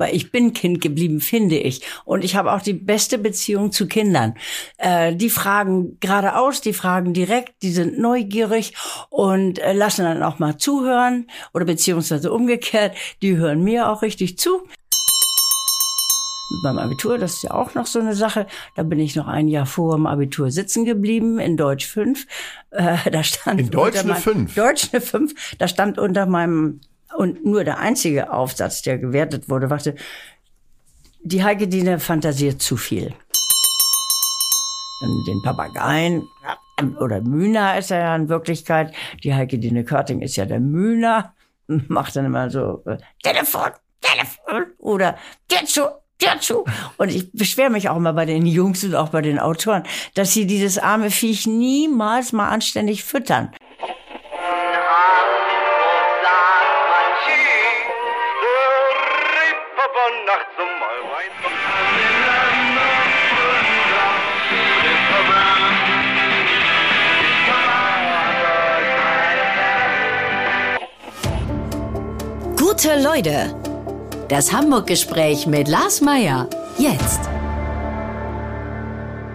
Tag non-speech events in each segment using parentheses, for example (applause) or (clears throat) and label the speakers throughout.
Speaker 1: Weil ich bin Kind geblieben, finde ich. Und ich habe auch die beste Beziehung zu Kindern. Äh, die fragen geradeaus, die fragen direkt, die sind neugierig und äh, lassen dann auch mal zuhören oder beziehungsweise umgekehrt, die hören mir auch richtig zu beim Abitur, das ist ja auch noch so eine Sache. Da bin ich noch ein Jahr vor dem Abitur sitzen geblieben in Deutsch 5. Äh, da stand
Speaker 2: in Deutsch eine 5.
Speaker 1: Deutsch eine 5. Da stand unter meinem und nur der einzige Aufsatz, der gewertet wurde, warte, die Heike Dine fantasiert zu viel. Den Papageien, oder Mühner ist er ja in Wirklichkeit. Die Heike Dine Körting ist ja der Mühner. (laughs) Macht dann immer so, äh, Telefon, Telefon, oder dazu, dazu. Und ich beschwere mich auch immer bei den Jungs und auch bei den Autoren, dass sie dieses arme Viech niemals mal anständig füttern.
Speaker 3: Gute Leute. Das Hamburg-Gespräch mit Lars Meier. Jetzt.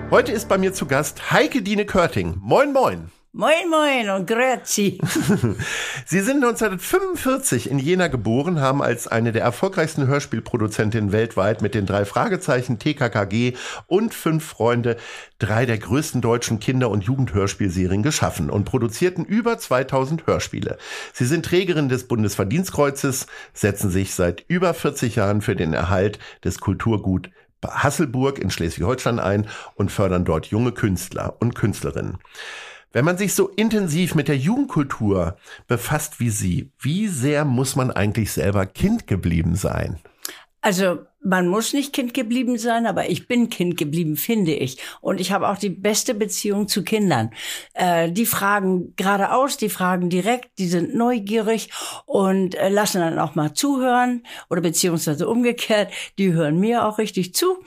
Speaker 2: Heute ist bei mir zu Gast Heike Dine Körting. Moin, moin.
Speaker 1: Moin, moin und grüezi. (laughs)
Speaker 2: Sie sind 1945 in Jena geboren, haben als eine der erfolgreichsten Hörspielproduzentinnen weltweit mit den drei Fragezeichen TKKG und Fünf Freunde drei der größten deutschen Kinder- und Jugendhörspielserien geschaffen und produzierten über 2000 Hörspiele. Sie sind Trägerin des Bundesverdienstkreuzes, setzen sich seit über 40 Jahren für den Erhalt des Kulturgut Hasselburg in Schleswig-Holstein ein und fördern dort junge Künstler und Künstlerinnen. Wenn man sich so intensiv mit der Jugendkultur befasst wie Sie, wie sehr muss man eigentlich selber Kind geblieben sein?
Speaker 1: Also man muss nicht Kind geblieben sein, aber ich bin Kind geblieben, finde ich. Und ich habe auch die beste Beziehung zu Kindern. Äh, die fragen geradeaus, die fragen direkt, die sind neugierig und äh, lassen dann auch mal zuhören oder beziehungsweise umgekehrt, die hören mir auch richtig zu.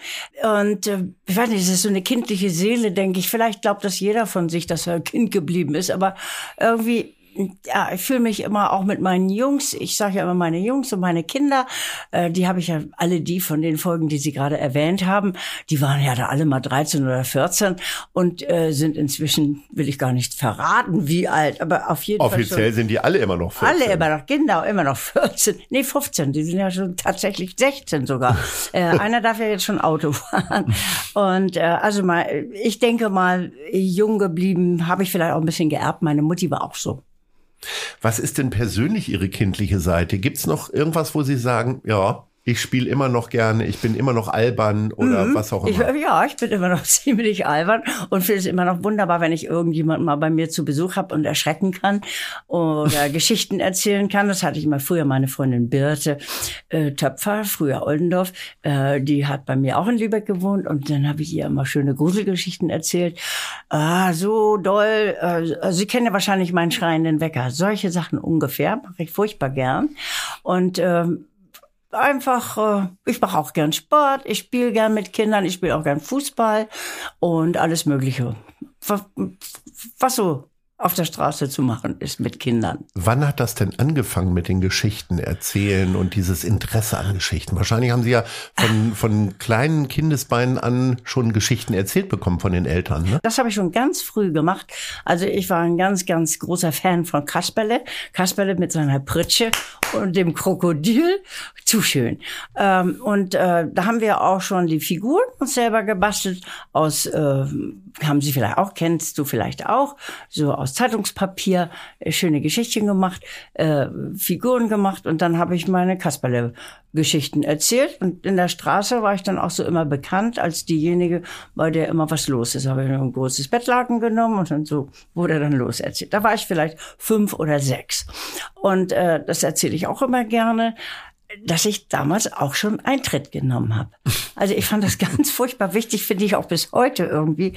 Speaker 1: Und äh, ich weiß nicht, es ist so eine kindliche Seele, denke ich. Vielleicht glaubt das jeder von sich, dass er Kind geblieben ist, aber irgendwie ja, ich fühle mich immer auch mit meinen Jungs, ich sage ja immer meine Jungs und meine Kinder, äh, die habe ich ja alle die von den Folgen, die Sie gerade erwähnt haben, die waren ja da alle mal 13 oder 14 und äh, sind inzwischen, will ich gar nicht verraten, wie alt, aber auf jeden
Speaker 2: Offiziell
Speaker 1: Fall. Offiziell
Speaker 2: sind die alle immer noch 14.
Speaker 1: Alle immer noch, genau, immer noch 14. Nee, 15, die sind ja schon tatsächlich 16 sogar. (laughs) äh, einer darf ja jetzt schon Auto fahren. Und äh, also mal, ich denke mal, jung geblieben, habe ich vielleicht auch ein bisschen geerbt. Meine Mutti war auch so.
Speaker 2: Was ist denn persönlich Ihre kindliche Seite? Gibt's noch irgendwas, wo Sie sagen, ja, ich spiele immer noch gerne, ich bin immer noch albern oder mhm. was auch immer.
Speaker 1: Ich, ja, ich bin immer noch (laughs) ziemlich albern und finde es immer noch wunderbar, wenn ich irgendjemanden mal bei mir zu Besuch habe und erschrecken kann oder (laughs) Geschichten erzählen kann. Das hatte ich mal früher meine Freundin Birte äh, Töpfer, früher Oldendorf, äh, die hat bei mir auch in Lübeck gewohnt und dann habe ich ihr immer schöne Gruselgeschichten erzählt. Ah, so doll. Äh, Sie kennen ja wahrscheinlich meinen schreienden Wecker. Solche Sachen ungefähr mache ich furchtbar gern und ähm, einfach, äh, ich mache auch gern Sport, ich spiele gern mit Kindern, ich spiele auch gern Fußball und alles Mögliche. Was, was so auf der Straße zu machen ist mit Kindern.
Speaker 2: Wann hat das denn angefangen mit den Geschichten erzählen und dieses Interesse an Geschichten? Wahrscheinlich haben Sie ja von, von kleinen Kindesbeinen an schon Geschichten erzählt bekommen von den Eltern. Ne?
Speaker 1: Das habe ich schon ganz früh gemacht. Also ich war ein ganz, ganz großer Fan von Kasperle. Kasperle mit seiner Pritsche und dem Krokodil. Zu schön. Ähm, und äh, da haben wir auch schon die Figuren uns selber gebastelt aus, äh, haben Sie vielleicht auch, kennst du vielleicht auch, so aus Zeitungspapier, äh, schöne Geschichten gemacht, äh, Figuren gemacht und dann habe ich meine Kasperle Geschichten erzählt und in der Straße war ich dann auch so immer bekannt als diejenige, bei der immer was los ist. Habe ich ein großes Bettlaken genommen und dann so wurde dann los erzählt. Da war ich vielleicht fünf oder sechs und äh, das erzähle ich auch immer gerne dass ich damals auch schon Eintritt genommen habe. Also ich fand das (laughs) ganz furchtbar wichtig, finde ich auch bis heute irgendwie.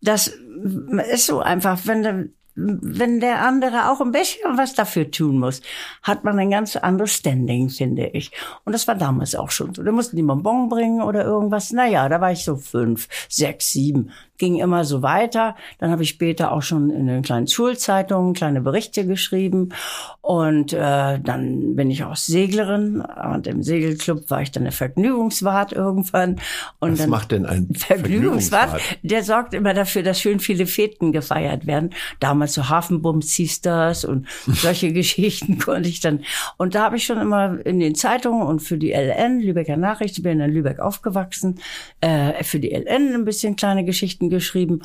Speaker 1: Das ist so einfach, wenn wenn der andere auch ein bisschen was dafür tun muss, hat man ein ganz anderes Standing, finde ich. Und das war damals auch schon so. Da mussten die Bonbon bringen oder irgendwas. Naja, da war ich so fünf, sechs, sieben ging immer so weiter. Dann habe ich später auch schon in den kleinen Schulzeitungen kleine Berichte geschrieben. Und äh, dann bin ich auch Seglerin. Und im Segelclub war ich dann eine Vergnügungswart irgendwann. Und
Speaker 2: Was
Speaker 1: dann
Speaker 2: macht denn ein (laughs)
Speaker 1: Vergnügungswart?
Speaker 2: Vergnügungswart?
Speaker 1: Der sorgt immer dafür, dass schön viele Feten gefeiert werden. Damals so Hafenbums hieß das und solche (laughs) Geschichten konnte ich dann. Und da habe ich schon immer in den Zeitungen und für die LN, Lübecker Nachricht, ich bin in Lübeck aufgewachsen, äh, für die LN ein bisschen kleine Geschichten geschrieben.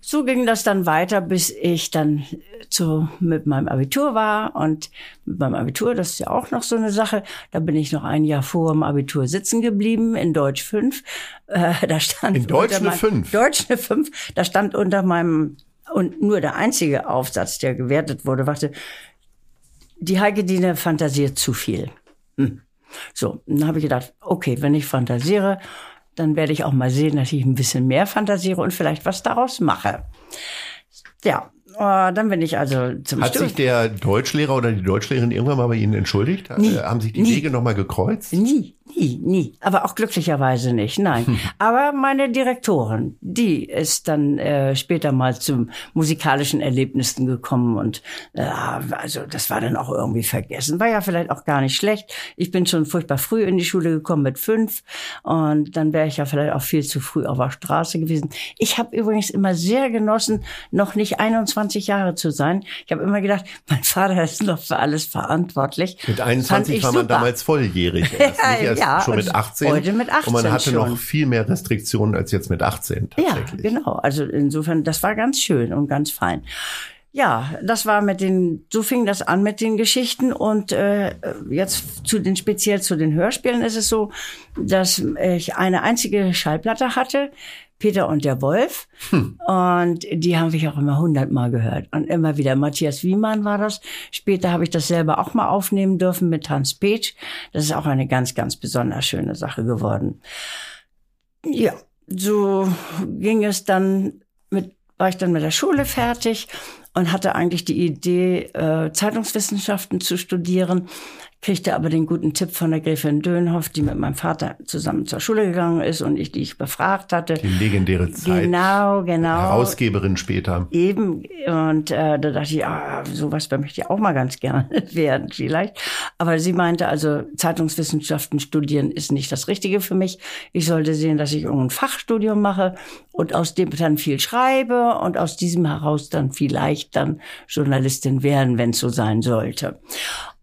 Speaker 1: So ging das dann weiter, bis ich dann zu, mit meinem Abitur war. Und mit meinem Abitur, das ist ja auch noch so eine Sache, da bin ich noch ein Jahr vor dem Abitur sitzen geblieben in Deutsch 5. Äh, (laughs) da stand
Speaker 2: In Deutsch eine
Speaker 1: mein-
Speaker 2: 5?
Speaker 1: Deutsch eine 5. Da stand unter meinem, und nur der einzige Aufsatz, der gewertet wurde, warte, die Heike Dine fantasiert zu viel. Hm. So, dann habe ich gedacht, okay, wenn ich fantasiere, dann werde ich auch mal sehen, dass ich ein bisschen mehr fantasiere und vielleicht was daraus mache. Ja, äh, dann bin ich also zum
Speaker 2: Hat
Speaker 1: Studium.
Speaker 2: sich der Deutschlehrer oder die Deutschlehrerin irgendwann mal bei Ihnen entschuldigt?
Speaker 1: Nie.
Speaker 2: Äh, Haben sich die
Speaker 1: Nie.
Speaker 2: Wege nochmal gekreuzt?
Speaker 1: Nie, nie, nie. Aber auch glücklicherweise nicht, nein. Aber meine Direktorin, die ist dann äh, später mal zu musikalischen Erlebnissen gekommen und äh, also das war dann auch irgendwie vergessen. War ja vielleicht auch gar nicht schlecht. Ich bin schon furchtbar früh in die Schule gekommen mit fünf und dann wäre ich ja vielleicht auch viel zu früh auf der Straße gewesen. Ich habe übrigens immer sehr genossen, noch nicht 21 Jahre zu sein. Ich habe immer gedacht, mein Vater ist noch für alles verantwortlich.
Speaker 2: Mit
Speaker 1: Fand
Speaker 2: 21
Speaker 1: ich
Speaker 2: war man damals volljährig. (laughs) Erst, erst
Speaker 1: ja,
Speaker 2: schon mit
Speaker 1: und
Speaker 2: 18.
Speaker 1: heute mit
Speaker 2: Und man
Speaker 1: 18
Speaker 2: hatte
Speaker 1: schon.
Speaker 2: noch viel mehr Restriktionen als jetzt mit 18
Speaker 1: Ja,
Speaker 2: tatsächlich.
Speaker 1: genau. Also insofern, das war ganz schön und ganz fein. Ja, das war mit den, so fing das an mit den Geschichten und äh, jetzt zu den speziell zu den Hörspielen ist es so, dass ich eine einzige Schallplatte hatte, Peter und der Wolf, und die haben ich auch immer hundertmal gehört und immer wieder. Matthias Wiemann war das. Später habe ich das selber auch mal aufnehmen dürfen mit Hans Petsch. Das ist auch eine ganz, ganz besonders schöne Sache geworden. Ja, so ging es dann mit, war ich dann mit der Schule fertig und hatte eigentlich die Idee, äh, Zeitungswissenschaften zu studieren, kriegte aber den guten Tipp von der Gräfin Dönhoff, die mit meinem Vater zusammen zur Schule gegangen ist und ich, die ich befragt hatte.
Speaker 2: Die legendäre Zeit.
Speaker 1: Genau, genau.
Speaker 2: Herausgeberin später.
Speaker 1: Eben, und äh, da dachte ich, ah, sowas möchte ich auch mal ganz gerne (laughs) werden, vielleicht. Aber sie meinte also, Zeitungswissenschaften studieren ist nicht das Richtige für mich. Ich sollte sehen, dass ich irgendein Fachstudium mache und aus dem dann viel schreibe und aus diesem heraus dann vielleicht dann Journalistin werden, wenn es so sein sollte.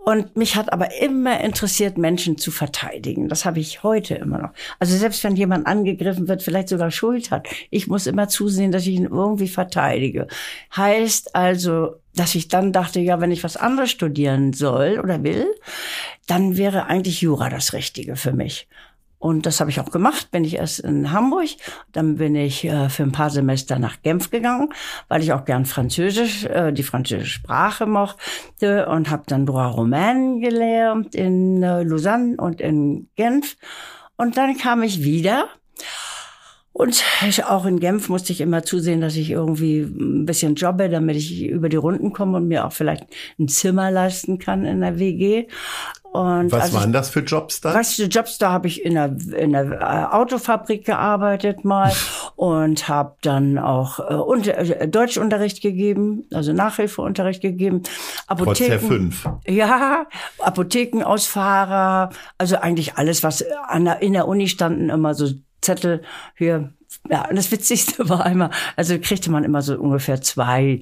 Speaker 1: Und mich hat aber immer interessiert, Menschen zu verteidigen. Das habe ich heute immer noch. Also selbst wenn jemand angegriffen wird, vielleicht sogar Schuld hat, ich muss immer zusehen, dass ich ihn irgendwie verteidige. Heißt also, dass ich dann dachte, ja, wenn ich was anderes studieren soll oder will, dann wäre eigentlich Jura das Richtige für mich. Und das habe ich auch gemacht. Bin ich erst in Hamburg, dann bin ich äh, für ein paar Semester nach Genf gegangen, weil ich auch gern Französisch, äh, die französische Sprache mochte und habe dann Droit Romain gelernt in äh, Lausanne und in Genf. Und dann kam ich wieder. Und ich, auch in Genf musste ich immer zusehen, dass ich irgendwie ein bisschen jobbe, damit ich über die Runden komme und mir auch vielleicht ein Zimmer leisten kann in der WG. Und
Speaker 2: Was
Speaker 1: als ich
Speaker 2: waren das für Jobs dann?
Speaker 1: was für Jobs, da habe ich in der, in der äh, Autofabrik gearbeitet mal (laughs) und habe dann auch äh, unter, äh, Deutschunterricht gegeben, also Nachhilfeunterricht gegeben.
Speaker 2: Trotz der
Speaker 1: Apotheken,
Speaker 2: fünf.
Speaker 1: ja, Apothekenausfahrer, also eigentlich alles, was an der, in der Uni standen, immer so Zettel hier. Ja, und das Witzigste (laughs) war einmal, also kriegte man immer so ungefähr zwei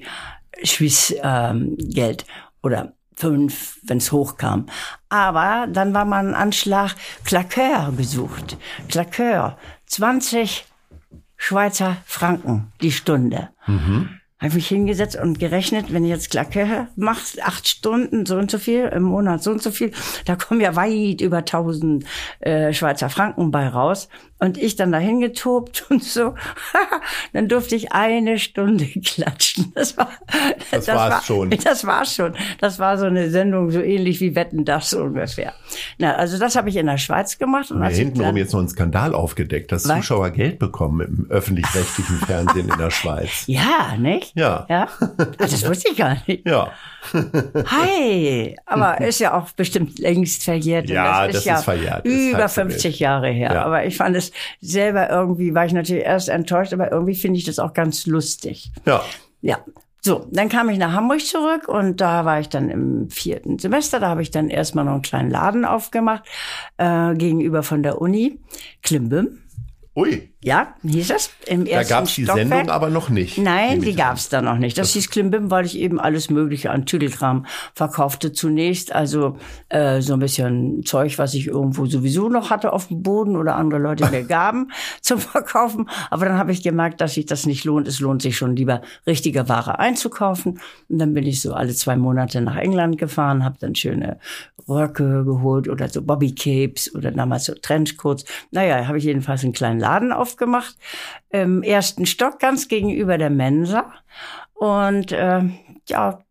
Speaker 1: Schwiss ähm, Geld oder fünf, wenn es hochkam. Aber dann war man Anschlag Claqueur gesucht. Claqueur, 20 Schweizer Franken die Stunde. Habe ich mich hingesetzt und gerechnet, wenn du jetzt Claqueur machst, acht Stunden, so und so viel, im Monat so und so viel, da kommen ja weit über 1000 äh, Schweizer Franken bei raus. Und ich dann dahin getobt (laughs) und so. (laughs) dann durfte ich eine Stunde (laughs) klatschen. Das war,
Speaker 2: das, das war's
Speaker 1: war,
Speaker 2: schon.
Speaker 1: Das war's schon. Das war so eine Sendung, so ähnlich wie Wetten das ungefähr. Na, also das habe ich in der Schweiz gemacht.
Speaker 2: Und wir hintenrum jetzt noch einen Skandal aufgedeckt, dass was? Zuschauer Geld bekommen im öffentlich-rechtlichen Fernsehen in der Schweiz.
Speaker 1: Ja, nicht?
Speaker 2: Ja.
Speaker 1: Ja. Das wusste ich gar nicht.
Speaker 2: Ja.
Speaker 1: Hi, aber ist ja auch bestimmt längst verjährt.
Speaker 2: Ja, das ist, das ja ist verjährt.
Speaker 1: Über 50 Jahre her. Ja. Aber ich fand es selber irgendwie, war ich natürlich erst enttäuscht, aber irgendwie finde ich das auch ganz lustig.
Speaker 2: Ja.
Speaker 1: Ja. So, dann kam ich nach Hamburg zurück und da war ich dann im vierten Semester. Da habe ich dann erstmal noch einen kleinen Laden aufgemacht, äh, gegenüber von der Uni, Klimbim.
Speaker 2: Ui.
Speaker 1: Ja, hieß es im ersten
Speaker 2: Da gab es die
Speaker 1: Stockwerk.
Speaker 2: Sendung aber noch nicht.
Speaker 1: Nein, die gab es da noch nicht. Das, das hieß Klimbim, weil ich eben alles Mögliche an Tüdelkram verkaufte zunächst. Also äh, so ein bisschen Zeug, was ich irgendwo sowieso noch hatte auf dem Boden oder andere Leute mir (laughs) gaben zum Verkaufen. Aber dann habe ich gemerkt, dass sich das nicht lohnt. Es lohnt sich schon lieber richtige Ware einzukaufen. Und dann bin ich so alle zwei Monate nach England gefahren, habe dann schöne Röcke geholt oder so Bobby Capes oder damals so Trenchcoats. Naja, habe ich jedenfalls einen kleinen Laden auf aufgemacht, im ersten Stock, ganz gegenüber der Mensa. Und äh, ja,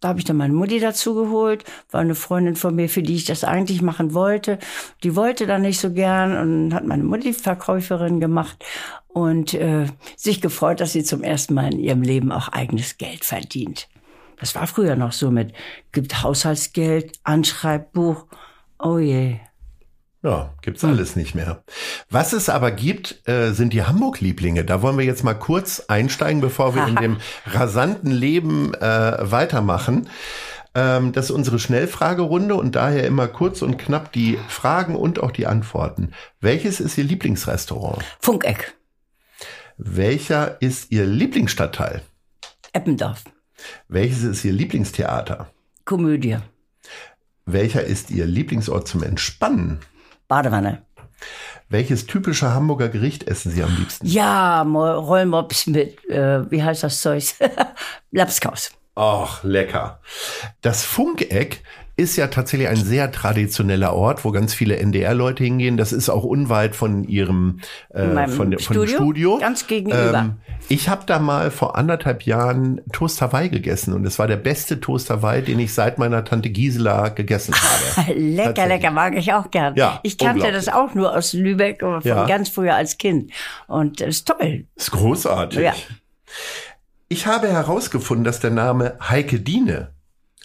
Speaker 1: da habe ich dann meine Mutti dazu geholt, war eine Freundin von mir, für die ich das eigentlich machen wollte. Die wollte dann nicht so gern und hat meine Mutti Verkäuferin gemacht und äh, sich gefreut, dass sie zum ersten Mal in ihrem Leben auch eigenes Geld verdient. Das war früher noch so mit, gibt Haushaltsgeld, Anschreibbuch. Oh je,
Speaker 2: ja, gibt's alles nicht mehr. Was es aber gibt, äh, sind die Hamburg-Lieblinge. Da wollen wir jetzt mal kurz einsteigen, bevor wir in (laughs) dem rasanten Leben äh, weitermachen. Ähm, das ist unsere Schnellfragerunde und daher immer kurz und knapp die Fragen und auch die Antworten. Welches ist Ihr Lieblingsrestaurant?
Speaker 1: Funkeck.
Speaker 2: Welcher ist Ihr Lieblingsstadtteil?
Speaker 1: Eppendorf.
Speaker 2: Welches ist Ihr Lieblingstheater?
Speaker 1: Komödie.
Speaker 2: Welcher ist Ihr Lieblingsort zum Entspannen?
Speaker 1: Badewanne.
Speaker 2: Welches typische Hamburger Gericht essen Sie am liebsten?
Speaker 1: Ja, Rollmops mit, äh, wie heißt das Zeug? (laughs) Lapskaus.
Speaker 2: Ach, lecker. Das Funkeck ist ja tatsächlich ein sehr traditioneller Ort, wo ganz viele NDR-Leute hingehen. Das ist auch unweit von ihrem äh, von, von
Speaker 1: Studio,
Speaker 2: dem Studio.
Speaker 1: Ganz gegenüber. Ähm,
Speaker 2: ich habe da mal vor anderthalb Jahren Toast Hawaii gegessen und es war der beste Toast Hawaii, den ich seit meiner Tante Gisela gegessen (laughs) habe.
Speaker 1: lecker, lecker, mag ich auch gern.
Speaker 2: Ja,
Speaker 1: ich kannte das auch nur aus Lübeck von ja. ganz früher als Kind und das ist toll.
Speaker 2: Das ist großartig. Ja. Ich habe herausgefunden, dass der Name Heike Diene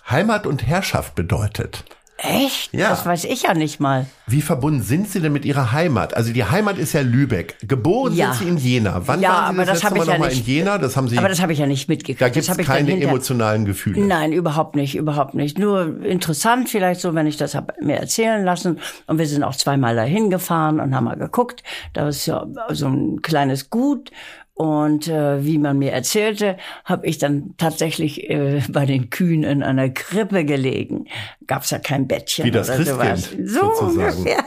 Speaker 2: Heimat und Herrschaft bedeutet.
Speaker 1: Echt?
Speaker 2: Ja.
Speaker 1: Das weiß ich ja nicht mal.
Speaker 2: Wie verbunden sind Sie denn mit Ihrer Heimat? Also die Heimat ist ja Lübeck. Geboren
Speaker 1: ja.
Speaker 2: sind Sie in Jena. Wann
Speaker 1: ja,
Speaker 2: waren Sie
Speaker 1: aber
Speaker 2: das,
Speaker 1: das
Speaker 2: letzte Mal
Speaker 1: ja
Speaker 2: nochmal in Jena? Das haben Sie.
Speaker 1: Aber das habe ich ja nicht mitgekriegt.
Speaker 2: Da gibt es keine emotionalen Gefühle.
Speaker 1: Nein, überhaupt nicht, überhaupt nicht. Nur interessant vielleicht so, wenn ich das habe mir erzählen lassen. Und wir sind auch zweimal dahin gefahren und haben mal geguckt. Da ist ja so ein kleines Gut und äh, wie man mir erzählte, habe ich dann tatsächlich äh, (laughs) bei den Kühen in einer Krippe gelegen. Gab's ja kein Bettchen
Speaker 2: wie das
Speaker 1: oder sowas. So
Speaker 2: sozusagen.
Speaker 1: ungefähr.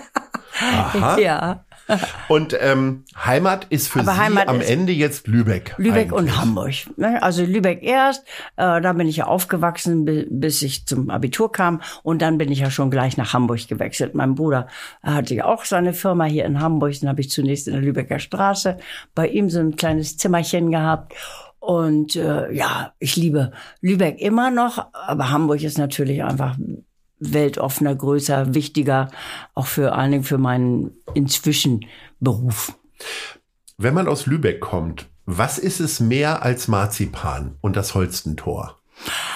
Speaker 2: Aha. (laughs)
Speaker 1: Ja. (laughs)
Speaker 2: Und ähm, Heimat ist für
Speaker 1: Aber
Speaker 2: Sie
Speaker 1: Heimat
Speaker 2: am Ende jetzt Lübeck.
Speaker 1: Lübeck und
Speaker 2: eigentlich.
Speaker 1: Hamburg. Ne? Also Lübeck erst, äh, da bin ich ja aufgewachsen, bi- bis ich zum Abitur kam. Und dann bin ich ja schon gleich nach Hamburg gewechselt. Mein Bruder hatte ja auch seine Firma hier in Hamburg. Dann habe ich zunächst in der Lübecker Straße bei ihm so ein kleines Zimmerchen gehabt. Und äh, ja, ich liebe Lübeck immer noch, aber Hamburg ist natürlich einfach weltoffener, größer, wichtiger, auch für allen Dingen für meinen inzwischen Beruf.
Speaker 2: Wenn man aus Lübeck kommt, was ist es mehr als Marzipan und das Holstentor?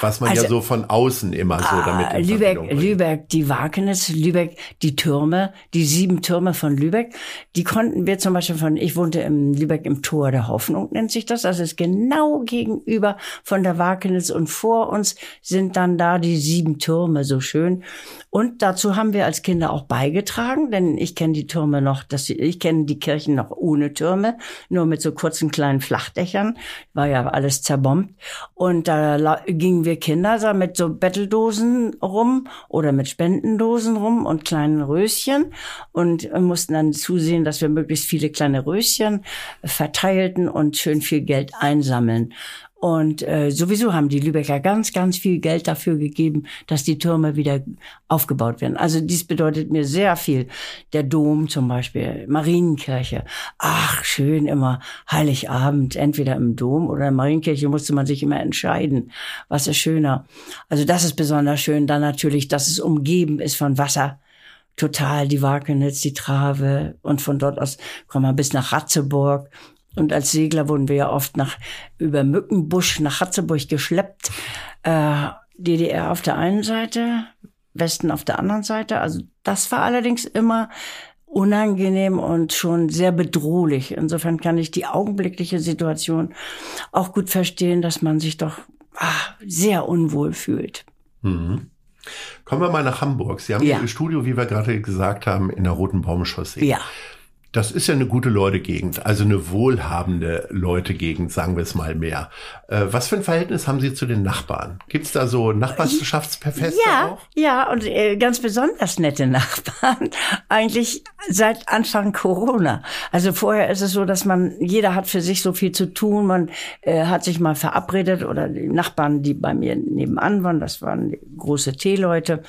Speaker 2: Was man ja
Speaker 1: Also-
Speaker 2: so von außen immer so damit
Speaker 1: Ah,
Speaker 2: in
Speaker 1: Lübeck,
Speaker 2: bringt.
Speaker 1: Lübeck, die Wagenes, Lübeck, die Türme, die sieben Türme von Lübeck, die konnten wir zum Beispiel von, ich wohnte in Lübeck im Tor der Hoffnung, nennt sich das. Das ist genau gegenüber von der Wagenes und vor uns sind dann da die sieben Türme, so schön. Und dazu haben wir als Kinder auch beigetragen, denn ich kenne die Türme noch, dass ich kenne die Kirchen noch ohne Türme, nur mit so kurzen kleinen Flachdächern, war ja alles zerbombt. Und da gingen wir Kinder so mit so Betteldosen rum oder mit Spendendosen rum und kleinen Röschen und mussten dann zusehen, dass wir möglichst viele kleine Röschen verteilten und schön viel Geld einsammeln. Und äh, sowieso haben die Lübecker ganz, ganz viel Geld dafür gegeben, dass die Türme wieder aufgebaut werden. Also dies bedeutet mir sehr viel. Der Dom zum Beispiel, Marienkirche. Ach, schön immer Heiligabend, entweder im Dom oder in der Marienkirche musste man sich immer entscheiden, was ist schöner. Also das ist besonders schön. Dann natürlich, dass es umgeben ist von Wasser total die Wakenitz, die Trave und von dort aus kommen wir bis nach Ratzeburg und als Segler wurden wir ja oft nach, über Mückenbusch nach Hatzeburg geschleppt. Äh, DDR auf der einen Seite, Westen auf der anderen Seite. Also das war allerdings immer unangenehm und schon sehr bedrohlich. Insofern kann ich die augenblickliche Situation auch gut verstehen, dass man sich doch ach, sehr unwohl fühlt.
Speaker 2: Mhm. Kommen wir mal nach Hamburg. Sie haben ja. Ihr Studio, wie wir gerade gesagt haben, in der Roten Baumchaussee.
Speaker 1: Ja.
Speaker 2: Das ist ja eine gute Leute-Gegend, also eine wohlhabende Leute-Gegend, sagen wir es mal mehr. Äh, was für ein Verhältnis haben Sie zu den Nachbarn? Gibt es da so Nachbarschaftsfeste
Speaker 1: ja,
Speaker 2: auch?
Speaker 1: Ja, und äh, ganz besonders nette (laughs) Nachbarn. Eigentlich seit Anfang Corona. Also vorher ist es so, dass man, jeder hat für sich so viel zu tun. Man äh, hat sich mal verabredet oder die Nachbarn, die bei mir nebenan waren, das waren große Teeleute,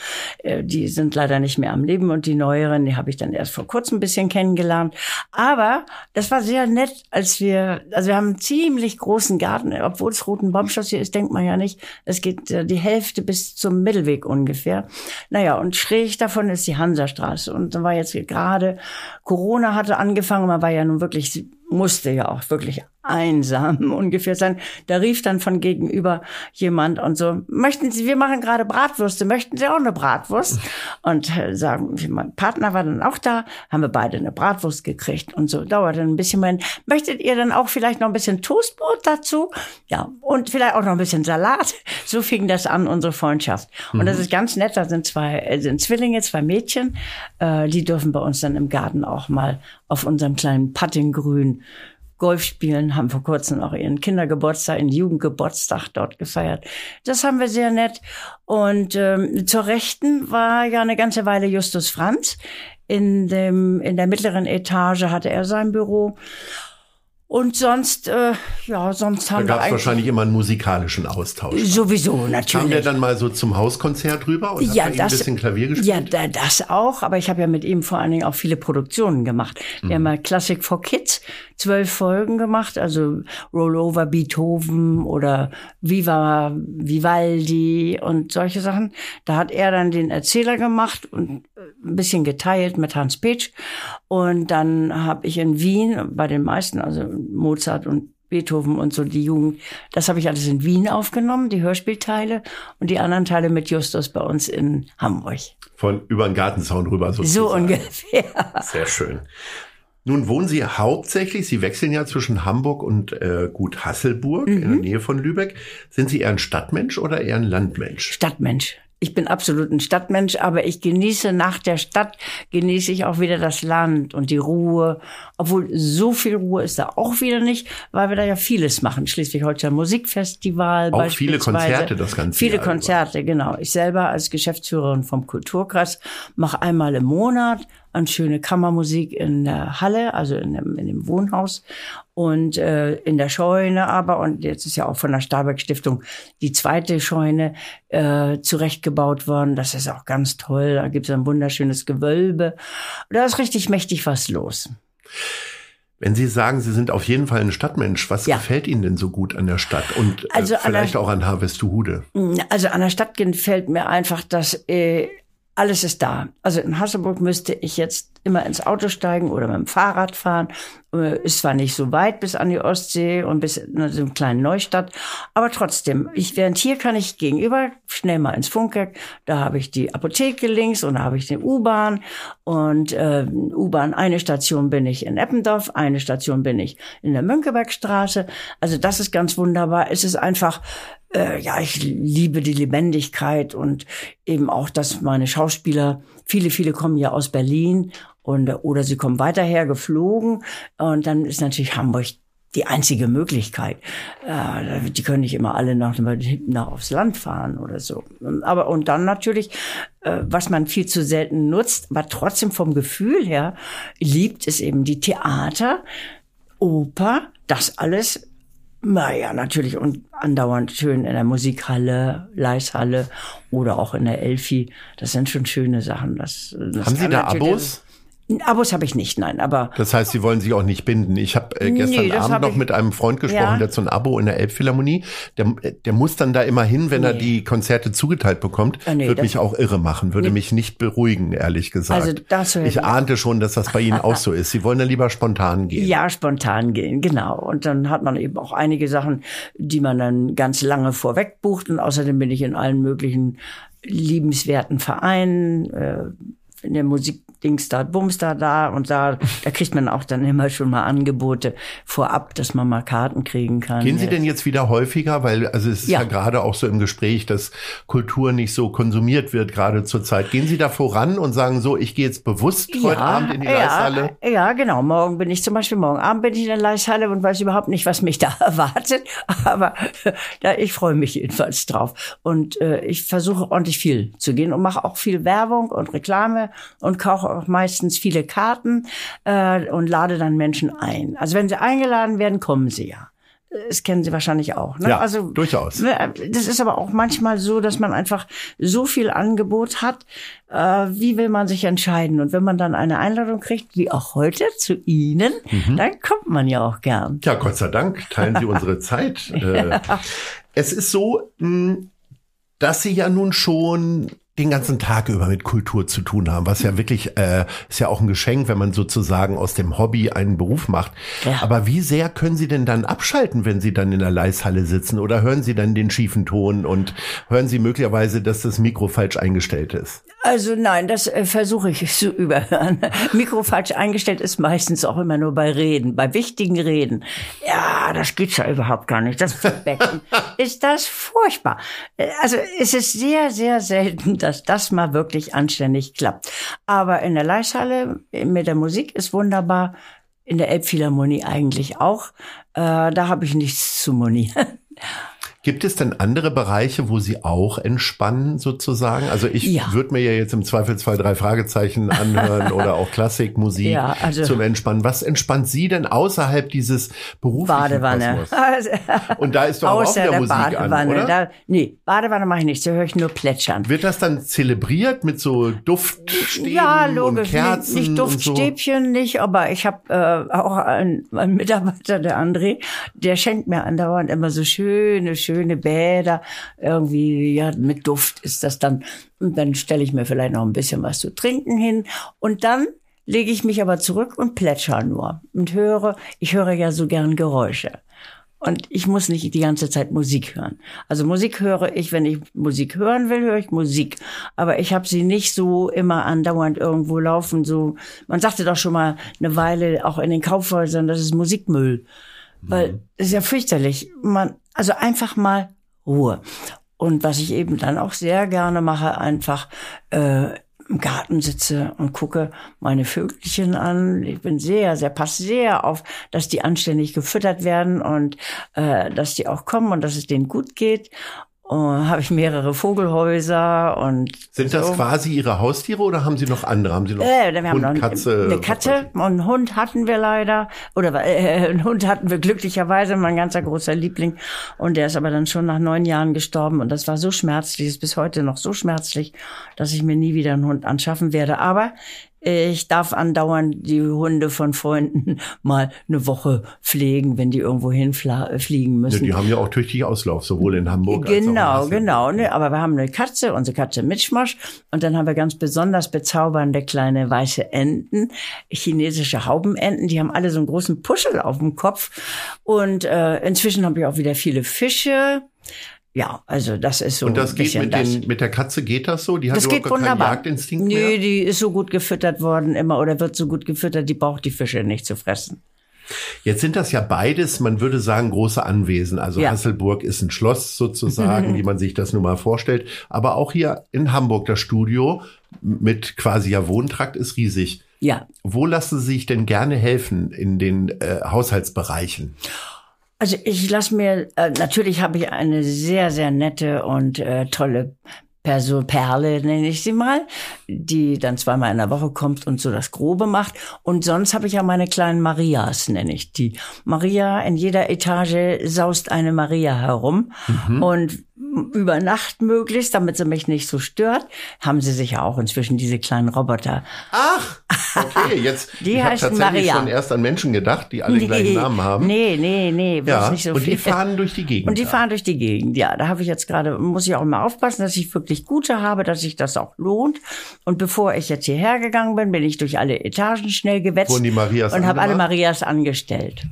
Speaker 1: die sind leider nicht mehr am Leben und die neueren, die habe ich dann erst vor kurzem ein bisschen kennengelernt. Aber das war sehr nett, als wir, also wir haben einen ziemlich großen Garten, obwohl es Roten Baumschloss hier ist, denkt man ja nicht. Es geht äh, die Hälfte bis zum Mittelweg ungefähr. Naja, und schräg davon ist die Hansastraße. Und da war jetzt gerade, Corona hatte angefangen, man war ja nun wirklich musste ja auch wirklich einsam (laughs) ungefähr sein. Da rief dann von gegenüber jemand und so, möchten Sie, wir machen gerade Bratwürste, möchten Sie auch eine Bratwurst? (laughs) Und äh, sagen, mein Partner war dann auch da, haben wir beide eine Bratwurst gekriegt und so, dauerte ein bisschen. Mein, möchtet ihr dann auch vielleicht noch ein bisschen Toastbrot dazu? Ja, und vielleicht auch noch ein bisschen Salat. (laughs) So fing das an, unsere Freundschaft. Und das mhm. ist ganz nett, da sind zwei, äh, sind Zwillinge, zwei Mädchen, äh, die dürfen bei uns dann im Garten auch mal auf unserem kleinen Golf spielen, haben vor kurzem auch ihren Kindergeburtstag, ihren Jugendgeburtstag dort gefeiert. Das haben wir sehr nett. Und ähm, zur Rechten war ja eine ganze Weile Justus Franz. In, dem, in der mittleren Etage hatte er sein Büro. Und sonst, äh, ja, sonst haben
Speaker 2: da
Speaker 1: wir.
Speaker 2: Da gab es wahrscheinlich immer einen musikalischen Austausch.
Speaker 1: Sowieso, natürlich. Kam
Speaker 2: der dann mal so zum Hauskonzert rüber und
Speaker 1: ja,
Speaker 2: hat
Speaker 1: das,
Speaker 2: ein bisschen Klavier gespielt?
Speaker 1: Ja, das auch, aber ich habe ja mit ihm vor allen Dingen auch viele Produktionen gemacht. Wir mhm. haben mal Classic for Kids, zwölf Folgen gemacht, also Rollover Beethoven oder Viva Vivaldi und solche Sachen. Da hat er dann den Erzähler gemacht und ein bisschen geteilt mit Hans Petsch. Und dann habe ich in Wien bei den meisten, also Mozart und Beethoven und so die Jugend, das habe ich alles in Wien aufgenommen, die Hörspielteile und die anderen Teile mit Justus bei uns in Hamburg.
Speaker 2: Von über den Gartenzaun rüber sozusagen.
Speaker 1: So ungefähr.
Speaker 2: Sehr schön. Nun wohnen Sie hauptsächlich, Sie wechseln ja zwischen Hamburg und äh, Gut Hasselburg mhm. in der mhm. Nähe von Lübeck. Sind Sie eher ein Stadtmensch oder eher ein Landmensch?
Speaker 1: Stadtmensch ich bin absolut ein Stadtmensch, aber ich genieße nach der Stadt, genieße ich auch wieder das Land und die Ruhe. Obwohl so viel Ruhe ist da auch wieder nicht, weil wir da ja vieles machen. Schleswig-Holstein Musikfestival
Speaker 2: auch viele Konzerte das ganze
Speaker 1: Viele
Speaker 2: Jahr
Speaker 1: Konzerte, über. genau. Ich selber als Geschäftsführerin vom Kulturkreis mache einmal im Monat an schöne Kammermusik in der Halle, also in dem, in dem Wohnhaus und äh, in der Scheune aber, und jetzt ist ja auch von der Starbeck Stiftung die zweite Scheune äh, zurechtgebaut worden. Das ist auch ganz toll. Da gibt es ein wunderschönes Gewölbe. Da ist richtig mächtig was los.
Speaker 2: Wenn Sie sagen, Sie sind auf jeden Fall ein Stadtmensch, was ja. gefällt Ihnen denn so gut an der Stadt und äh, also vielleicht der, auch an Harvestuhude?
Speaker 1: Also an der Stadt gefällt mir einfach, dass äh, alles ist da. Also in Hasselburg müsste ich jetzt immer ins Auto steigen oder mit dem Fahrrad fahren. Äh, ist zwar nicht so weit bis an die Ostsee und bis in so einer kleinen Neustadt, aber trotzdem, ich, während hier kann ich gegenüber schnell mal ins Funkerk, da habe ich die Apotheke links und da habe ich den U-Bahn und äh, U-Bahn, eine Station bin ich in Eppendorf, eine Station bin ich in der Münkebergstraße. Also das ist ganz wunderbar. Es ist einfach äh, ja, ich liebe die Lebendigkeit und eben auch, dass meine Schauspieler, viele, viele kommen ja aus Berlin und oder sie kommen weiter her geflogen und dann ist natürlich Hamburg die einzige Möglichkeit. Äh, die können nicht immer alle nach, nach aufs Land fahren oder so. Aber und dann natürlich, äh, was man viel zu selten nutzt, aber trotzdem vom Gefühl her liebt es eben die Theater, Oper, das alles Naja, natürlich und andauernd schön in der Musikhalle, Leishalle oder auch in der Elfi. Das sind schon schöne Sachen. Das, das
Speaker 2: Haben Sie da Abos?
Speaker 1: Abos habe ich nicht, nein, aber.
Speaker 2: Das heißt, Sie wollen sich auch nicht binden. Ich habe äh, gestern
Speaker 1: Nee,
Speaker 2: Abend
Speaker 1: hab
Speaker 2: noch mit einem Freund gesprochen,
Speaker 1: Ja.
Speaker 2: der hat so ein Abo in der Elbphilharmonie. Der, der muss dann da immer hin, wenn er
Speaker 1: Nee.
Speaker 2: die Konzerte zugeteilt bekommt.
Speaker 1: Ah, nee,
Speaker 2: würde mich auch irre machen, würde mich nicht beruhigen, ehrlich gesagt.
Speaker 1: Also das
Speaker 2: ich
Speaker 1: ich-
Speaker 2: ahnte schon, dass das bei Ihnen auch so ist. Sie wollen dann lieber spontan gehen.
Speaker 1: Ja, spontan gehen, genau. Und dann hat man eben auch einige Sachen, die man dann ganz lange vorweg bucht. Und außerdem bin ich in allen möglichen liebenswerten Vereinen, äh, in der Musikdings da, Bums da, da und da. Da kriegt man auch dann immer schon mal Angebote vorab, dass man mal Karten kriegen kann.
Speaker 2: Gehen Sie denn jetzt wieder häufiger? Weil, also es ist ja,
Speaker 1: Ja.
Speaker 2: gerade auch so im Gespräch, dass Kultur nicht so konsumiert wird, gerade zur Zeit. Gehen Sie da voran und sagen so, ich gehe jetzt bewusst heute Abend in die
Speaker 1: ja,
Speaker 2: Leishalle?
Speaker 1: Ja, genau. Morgen bin ich zum Beispiel, morgen Abend bin ich in der Leishalle und weiß überhaupt nicht, was mich da (laughs) erwartet. Aber da, ich freue mich jedenfalls drauf. Und äh, ich versuche ordentlich viel zu gehen und mache auch viel Werbung und Reklame und kaufe auch meistens viele Karten äh, und lade dann Menschen ein. Also wenn sie eingeladen werden, kommen sie ja. Das kennen Sie wahrscheinlich auch. Ne?
Speaker 2: Ja,
Speaker 1: also
Speaker 2: durchaus.
Speaker 1: Ne, Das ist aber auch manchmal so, dass man einfach so viel Angebot hat. Äh, wie will man sich entscheiden? Und wenn man dann eine Einladung kriegt, wie auch heute zu Ihnen,
Speaker 2: Mhm.
Speaker 1: dann kommt man ja auch gern.
Speaker 2: Ja, Gott sei Dank teilen Sie unsere Zeit. (laughs) Äh, es ist so, mh, dass Sie ja nun schon den ganzen Tag über mit Kultur zu tun haben, was ja wirklich äh, ist ja auch ein Geschenk, wenn man sozusagen aus dem Hobby einen Beruf macht.
Speaker 1: Ja.
Speaker 2: Aber wie sehr können Sie denn dann abschalten, wenn Sie dann in der Leishalle sitzen? Oder hören Sie dann den schiefen Ton und hören Sie möglicherweise, dass das Mikro falsch eingestellt ist?
Speaker 1: Also nein, das äh, versuche ich (laughs) zu überhören. Mikro falsch eingestellt ist meistens auch immer nur bei Reden, bei wichtigen Reden. Ja, das geht ja überhaupt gar nicht. Das Feedbacken (laughs) ist das furchtbar. Äh, Also es ist sehr, sehr selten, dass das mal wirklich anständig klappt. Aber in der Leishalle äh, mit der Musik ist wunderbar. In der Elbphilharmonie eigentlich auch. Äh, da habe ich nichts zu monieren. (laughs)
Speaker 2: Gibt es denn andere Bereiche, wo Sie auch entspannen sozusagen? Also ich
Speaker 1: Ja.
Speaker 2: würde mir ja jetzt im Zweifelsfall drei Fragezeichen anhören (laughs) oder auch Klassikmusik
Speaker 1: Ja, also-
Speaker 2: zum Entspannen. Was entspannt Sie denn außerhalb dieses beruflichen
Speaker 1: Badewanne.
Speaker 2: Kosmos? (laughs) Und da ist doch auch wieder
Speaker 1: der
Speaker 2: Musik
Speaker 1: Badewanne.
Speaker 2: an, oder?
Speaker 1: Da, nee, Badewanne mache ich nicht. Da höre ich nur plätschern.
Speaker 2: Wird das dann zelebriert mit so Duftstäben
Speaker 1: Ja,
Speaker 2: und
Speaker 1: logisch.
Speaker 2: Kerzen
Speaker 1: nicht, nicht
Speaker 2: und so?
Speaker 1: Duftstäbchen, nicht, aber ich habe äh, auch einen, einen Mitarbeiter, der André, der schenkt mir andauernd immer so schöne, schöne Bäder. Irgendwie, ja, mit Duft ist das dann. Und dann stelle ich mir vielleicht noch ein bisschen was zu trinken hin. Und dann lege ich mich aber zurück und plätscher nur und höre, ich höre ja so gern Geräusche. Und ich muss nicht die ganze Zeit Musik hören. Also Musik höre ich, wenn ich Musik hören will, höre ich Musik. Aber ich habe sie nicht so immer andauernd irgendwo laufen. So, man sagte doch schon mal eine Weile auch in den Kaufhäusern, das ist Musikmüll. Weil das ist ja fürchterlich. Man, also einfach mal Ruhe. Und was ich eben dann auch sehr gerne mache, einfach äh, im Garten sitze und gucke meine Vögelchen an. Ich bin sehr, sehr, pass sehr auf, dass die anständig gefüttert werden und äh, dass die auch kommen und dass es denen gut geht. Und habe ich mehrere Vogelhäuser und
Speaker 2: Sind das
Speaker 1: so.
Speaker 2: quasi Ihre Haustiere oder haben Sie noch andere? Haben Sie noch
Speaker 1: Äh, wir haben
Speaker 2: Hund,
Speaker 1: noch
Speaker 2: Katze?
Speaker 1: eine Katze und einen Hund hatten wir leider. Oder äh, einen Hund hatten wir glücklicherweise, mein ganzer großer Liebling. Und der ist aber dann schon nach neun Jahren gestorben. Und das war so schmerzlich, ist bis heute noch so schmerzlich, dass ich mir nie wieder einen Hund anschaffen werde. Aber ich darf andauernd die Hunde von Freunden (laughs) mal eine Woche pflegen, wenn die irgendwo hinfliegen.
Speaker 2: Ja,
Speaker 1: müssen.
Speaker 2: die haben ja auch tüchtig Auslauf, sowohl in Hamburg als auch in
Speaker 1: Genau, genau. Ne? Aber wir haben eine Katze, unsere Katze Mitschmosch. Und dann haben wir ganz besonders bezaubernde kleine weiße Enten, chinesische Haubenenten. Die haben alle so einen großen Puschel auf dem Kopf. Und äh, inzwischen habe ich auch wieder viele Fische. Ja, also das ist so
Speaker 2: Und das
Speaker 1: ein
Speaker 2: geht
Speaker 1: bisschen
Speaker 2: mit,
Speaker 1: das.
Speaker 2: den, mit der Katze geht das so? Die hat
Speaker 1: Das
Speaker 2: überhaupt gar keinen
Speaker 1: wunderbar.
Speaker 2: Jagdinstinkt
Speaker 1: nee,
Speaker 2: mehr?
Speaker 1: die ist so gut gefüttert worden immer oder wird so gut gefüttert, die braucht die Fische nicht zu fressen.
Speaker 2: Jetzt sind das ja beides, man würde sagen, große Anwesen. Also
Speaker 1: Ja.
Speaker 2: Hasselburg ist ein Schloss sozusagen, (laughs) wie man sich das nun mal vorstellt. Aber auch hier in Hamburg das Studio mit quasi ja Wohntrakt ist riesig.
Speaker 1: Ja,
Speaker 2: Wo lassen Sie sich denn gerne helfen in den äh, Haushaltsbereichen?
Speaker 1: Also ich lasse mir, äh, natürlich habe ich eine sehr, sehr nette und äh, tolle Person Perle nenne ich sie mal, die dann zweimal in der Woche kommt und so das Grobe macht. Und sonst habe ich ja meine kleinen Marias, nenne ich die. Maria, in jeder Etage saust eine Maria herum. Mhm. Und über Nacht möglichst, damit sie mich nicht so stört, haben sie sich ja auch inzwischen diese kleinen Roboter.
Speaker 2: Ach, okay, jetzt (laughs)
Speaker 1: die
Speaker 2: ich habe tatsächlich
Speaker 1: Maria.
Speaker 2: schon erst an Menschen gedacht, die alle nee, gleichen Namen haben.
Speaker 1: Nee, nee, nee,
Speaker 2: ja, nicht so und viel. die fahren durch die Gegend.
Speaker 1: Und die fahren durch die Gegend, ja. Da habe ich jetzt gerade, muss ich auch immer aufpassen, dass ich wirklich gute habe, dass sich das auch lohnt. Und bevor ich jetzt hierher gegangen bin, bin ich durch alle Etagen schnell gewetzt
Speaker 2: und habe
Speaker 1: alle Marias angestellt.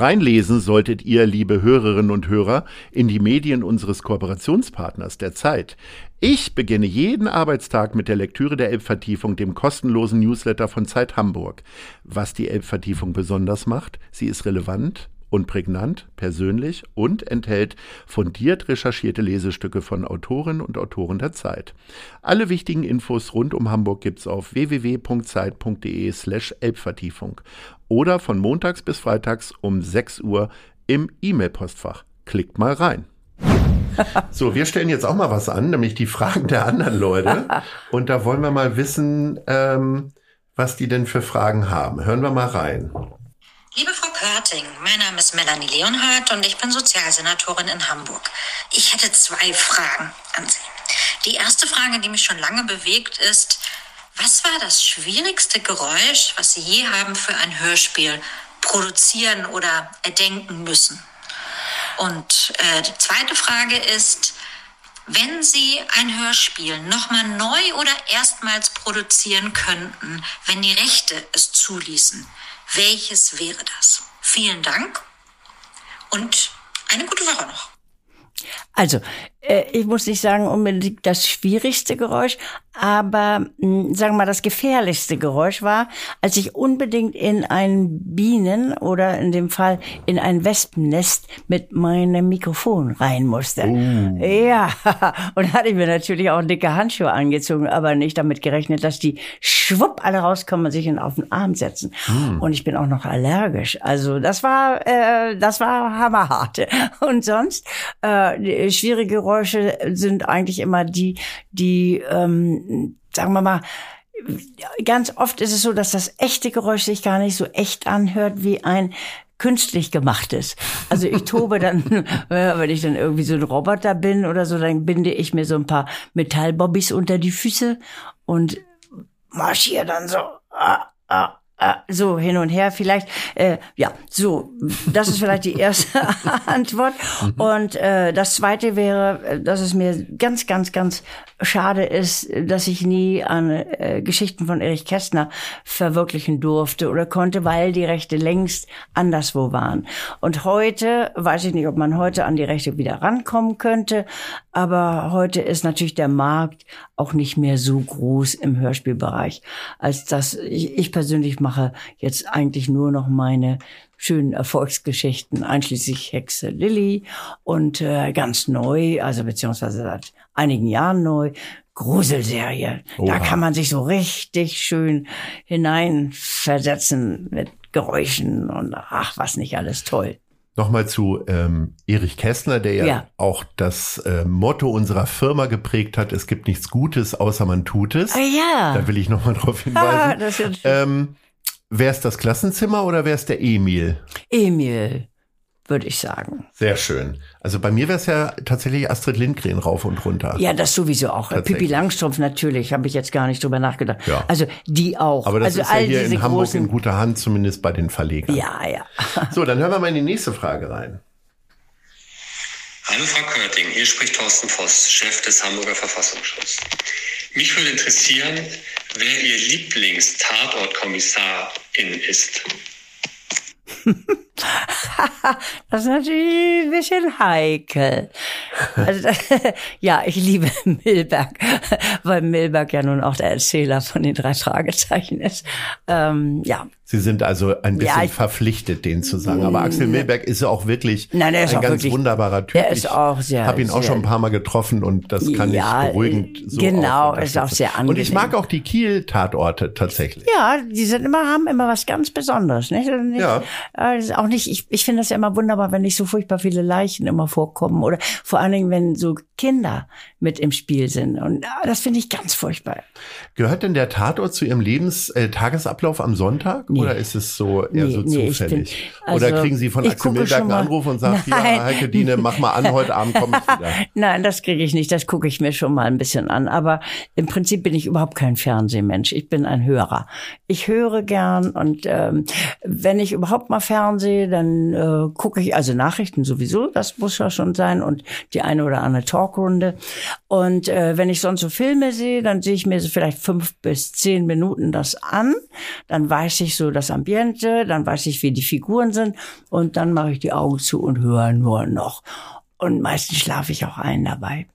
Speaker 2: Reinlesen solltet ihr, liebe Hörerinnen und Hörer, in die Medien unseres Kooperationspartners der Zeit. Ich beginne jeden Arbeitstag mit der Lektüre der Elbvertiefung, dem kostenlosen Newsletter von Zeit Hamburg. Was die Elbvertiefung besonders macht, sie ist relevant, und prägnant, persönlich und enthält fundiert recherchierte Lesestücke von Autorinnen und Autoren der Zeit. Alle wichtigen Infos rund um Hamburg gibt's auf www.zeit.de slash Elbvertiefung oder von montags bis freitags um 6 Uhr im E-Mail-Postfach. Klickt mal rein. (laughs) So, wir stellen jetzt auch mal was an, nämlich die Fragen der anderen Leute. (laughs) Und da wollen wir mal wissen, ähm, was die denn für Fragen haben. Hören wir mal rein.
Speaker 4: Liebe Frau Körting, mein Name ist Melanie Leonhardt und ich bin Sozialsenatorin in Hamburg. Ich hätte zwei Fragen an Sie. Die erste Frage, die mich schon lange bewegt, ist, was war das schwierigste Geräusch, was Sie je haben für ein Hörspiel produzieren oder erdenken müssen? Und äh, die zweite Frage ist, wenn Sie ein Hörspiel nochmal neu oder erstmals produzieren könnten, wenn die Rechte es zuließen, welches wäre das? Vielen Dank und eine gute Woche noch.
Speaker 1: Also, äh, ich muss nicht sagen unbedingt das schwierigste Geräusch, aber mh, hm, sagen wir mal, das gefährlichste Geräusch war, als ich unbedingt in ein Bienen oder in dem Fall in ein Wespennest mit meinem Mikrofon rein musste. Uh. Ja, (laughs) und hatte ich mir natürlich auch dicke Handschuhe angezogen, aber nicht damit gerechnet, dass die schwupp alle rauskommen und sich auf den Arm setzen. Mm. Und ich bin auch noch allergisch. Also das war, äh, das war hammerharte. (laughs) Und sonst äh, schwierige Geräusche sind eigentlich immer die, die ähm, sagen wir mal, ganz oft ist es so, dass das echte Geräusch sich gar nicht so echt anhört wie ein künstlich gemachtes. Also ich tobe dann, (laughs) wenn ich dann irgendwie so ein Roboter bin oder so, dann binde ich mir so ein paar Metallbobbys unter die Füße und marschiere dann so. Ah, ah, äh, so hin und her vielleicht. Äh, ja, so, das ist vielleicht die erste (laughs) Antwort. Und äh, das zweite wäre, äh, dass es mir ganz, ganz, ganz schade ist, dass ich nie an äh, Geschichten von Erich Kästner verwirklichen durfte oder konnte, weil die Rechte längst anderswo waren. Und heute, weiß ich nicht, ob man heute an die Rechte wieder rankommen könnte, aber heute ist natürlich der Markt auch nicht mehr so groß im Hörspielbereich, als dass ich, ich persönlich mache jetzt eigentlich nur noch meine schönen Erfolgsgeschichten, einschließlich Hexe Lilly und äh, ganz neu, also beziehungsweise seit einigen Jahren neu, Gruselserie. Oha. Da kann man sich so richtig schön hineinversetzen mit Geräuschen und ach, was nicht alles toll.
Speaker 2: Nochmal zu ähm, Erich Kästner, der ja, ja. auch das äh, Motto unserer Firma geprägt hat, es gibt nichts Gutes, außer man tut es.
Speaker 1: Ah, ja.
Speaker 2: Da will ich nochmal drauf hinweisen. Ah, das ist ähm, Wer ist das Klassenzimmer oder wer ist der Emil?
Speaker 1: Emil, würde ich sagen.
Speaker 2: Sehr schön. Also bei mir wäre es ja tatsächlich Astrid Lindgren rauf und runter.
Speaker 1: Ja, das sowieso auch. Pippi Langstrumpf natürlich, habe ich jetzt gar nicht drüber nachgedacht. Ja. Also die auch.
Speaker 2: Aber das
Speaker 1: also
Speaker 2: ist ja hier in Hamburg großen... in guter Hand, zumindest bei den Verlegern.
Speaker 1: Ja, ja. (laughs)
Speaker 2: so, dann hören wir mal in die nächste Frage rein.
Speaker 5: Hallo Frau Körting, hier spricht Thorsten Voss, Chef des Hamburger Verfassungsschutzes. Mich würde interessieren, wer Ihr Lieblings-Tatort-Kommissarin ist. (laughs) (laughs)
Speaker 1: das ist natürlich ein bisschen heikel. Also, (laughs) ja, ich liebe Milberg, (laughs) weil Milberg ja nun auch der Erzähler von den drei Fragezeichen ist. Ähm, ja,
Speaker 2: Sie sind also ein bisschen ja, verpflichtet, den zu sagen. Aber Axel Milberg ist ja auch wirklich
Speaker 1: Nein,
Speaker 2: ein
Speaker 1: auch
Speaker 2: ganz
Speaker 1: wirklich,
Speaker 2: wunderbarer Typ.
Speaker 1: Der ist auch sehr.
Speaker 2: Ich habe ihn auch schon ein paar Mal getroffen und das kann ja, ich beruhigend so
Speaker 1: Genau, ist auch sehr angenehm.
Speaker 2: Und ich mag auch die Kiel-Tatorte tatsächlich.
Speaker 1: Ja, die sind immer haben immer was ganz Besonderes, nicht? nicht
Speaker 2: ja.
Speaker 1: Äh, ist auch nicht, ich, ich finde das ja immer wunderbar, wenn nicht so furchtbar viele Leichen immer vorkommen oder vor allen Dingen, wenn so Kinder mit im Spiel sind. Und ah, das finde ich ganz furchtbar.
Speaker 2: Gehört denn der Tatort zu Ihrem Lebens äh, Tagesablauf am Sonntag
Speaker 1: Nee.
Speaker 2: oder ist es so eher
Speaker 1: Nee,
Speaker 2: so
Speaker 1: nee,
Speaker 2: zufällig?
Speaker 1: bin-
Speaker 2: oder
Speaker 1: also,
Speaker 2: kriegen Sie von Axel Milberg einen Anruf und sagt, (laughs)
Speaker 1: Nein.
Speaker 2: ja, Heike Diene, mach mal an, heute Abend komme ich wieder. (laughs)
Speaker 1: Nein, das kriege ich nicht. Das gucke ich mir schon mal ein bisschen an. Aber im Prinzip bin ich überhaupt kein Fernsehmensch. Ich bin ein Hörer. Ich höre gern und ähm, wenn ich überhaupt mal Fernseh, dann äh, gucke ich, also Nachrichten sowieso, das muss ja schon sein und die eine oder andere Talkrunde. Und äh, wenn ich sonst so Filme sehe, dann sehe ich mir so vielleicht fünf bis zehn Minuten das an. Dann weiß ich so das Ambiente, dann weiß ich, wie die Figuren sind und dann mache ich die Augen zu und höre nur noch. Und meistens schlafe ich auch ein dabei.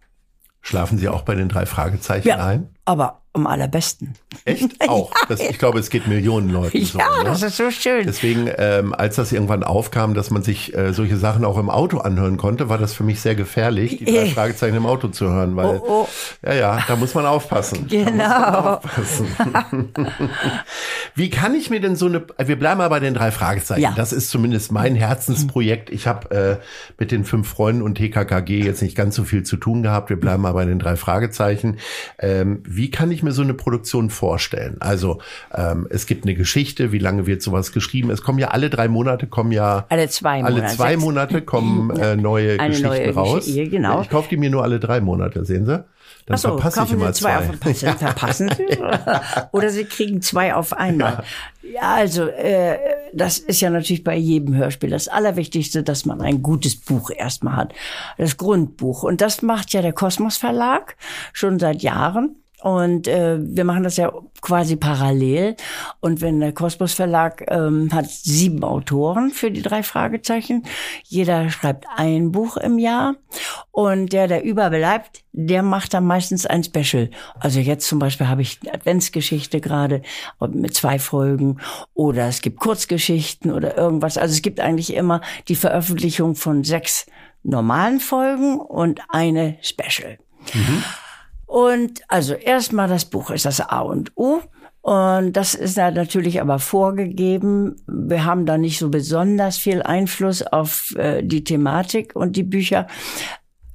Speaker 2: Schlafen Sie auch bei den drei Fragezeichen
Speaker 1: Ja,
Speaker 2: ein?
Speaker 1: Aber am allerbesten.
Speaker 2: Echt? (laughs) Auch. Das, ich glaube, es geht Millionen Leuten (laughs) so.
Speaker 1: ja,
Speaker 2: ne?
Speaker 1: das ist so schön.
Speaker 2: Deswegen, ähm, als das irgendwann aufkam, dass man sich äh, solche Sachen auch im Auto anhören konnte, war das für mich sehr gefährlich, die drei. Fragezeichen im Auto zu hören, weil
Speaker 1: Oh, oh.
Speaker 2: ja, ja, da muss man aufpassen. Muss man
Speaker 1: Genau.
Speaker 2: aufpassen. (laughs) Wie kann ich mir denn so eine? Wir bleiben mal bei den drei Fragezeichen.
Speaker 1: Ja.
Speaker 2: Das ist zumindest mein Herzensprojekt. Ich habe äh, mit den fünf Freunden und TKKG jetzt nicht ganz so viel zu tun gehabt. Wir bleiben mal bei den drei Fragezeichen. Ähm, wie kann ich mir so eine Produktion vorstellen? Also ähm, es gibt eine Geschichte. Wie lange wird sowas geschrieben? Es kommen ja alle drei Monate kommen ja
Speaker 1: Alle zwei Monate.
Speaker 2: alle zwei Monate kommen (laughs) äh, neue
Speaker 1: Eine
Speaker 2: Geschichten
Speaker 1: neue
Speaker 2: raus.
Speaker 1: Geschichte, genau.
Speaker 2: Ich kaufe die mir nur alle drei Monate. Sehen Sie? Dann
Speaker 1: Ach so,
Speaker 2: verpasse ich immer
Speaker 1: Sie zwei, auf verpassen, verpassen Sie? (laughs) Oder Sie kriegen zwei auf einmal. Ja, also äh, das ist ja natürlich bei jedem Hörspiel das Allerwichtigste, dass man ein gutes Buch erstmal hat. Das Grundbuch. Und das macht ja der Kosmos Verlag schon seit Jahren. Und äh, wir machen das ja quasi parallel. Und wenn der Kosmos Verlag ähm, hat sieben Autoren für die drei Fragezeichen. Jeder schreibt ein Buch im Jahr. Und der, der überbleibt, der macht dann meistens ein Special. Also jetzt zum Beispiel habe ich Adventsgeschichte gerade mit zwei Folgen. Oder es gibt Kurzgeschichten oder irgendwas. Also es gibt eigentlich immer die Veröffentlichung von sechs normalen Folgen und eine Special. Und also erstmal das Buch ist das A und O. Und das ist natürlich aber vorgegeben. Wir haben da nicht so besonders viel Einfluss auf äh, die Thematik und die Bücher.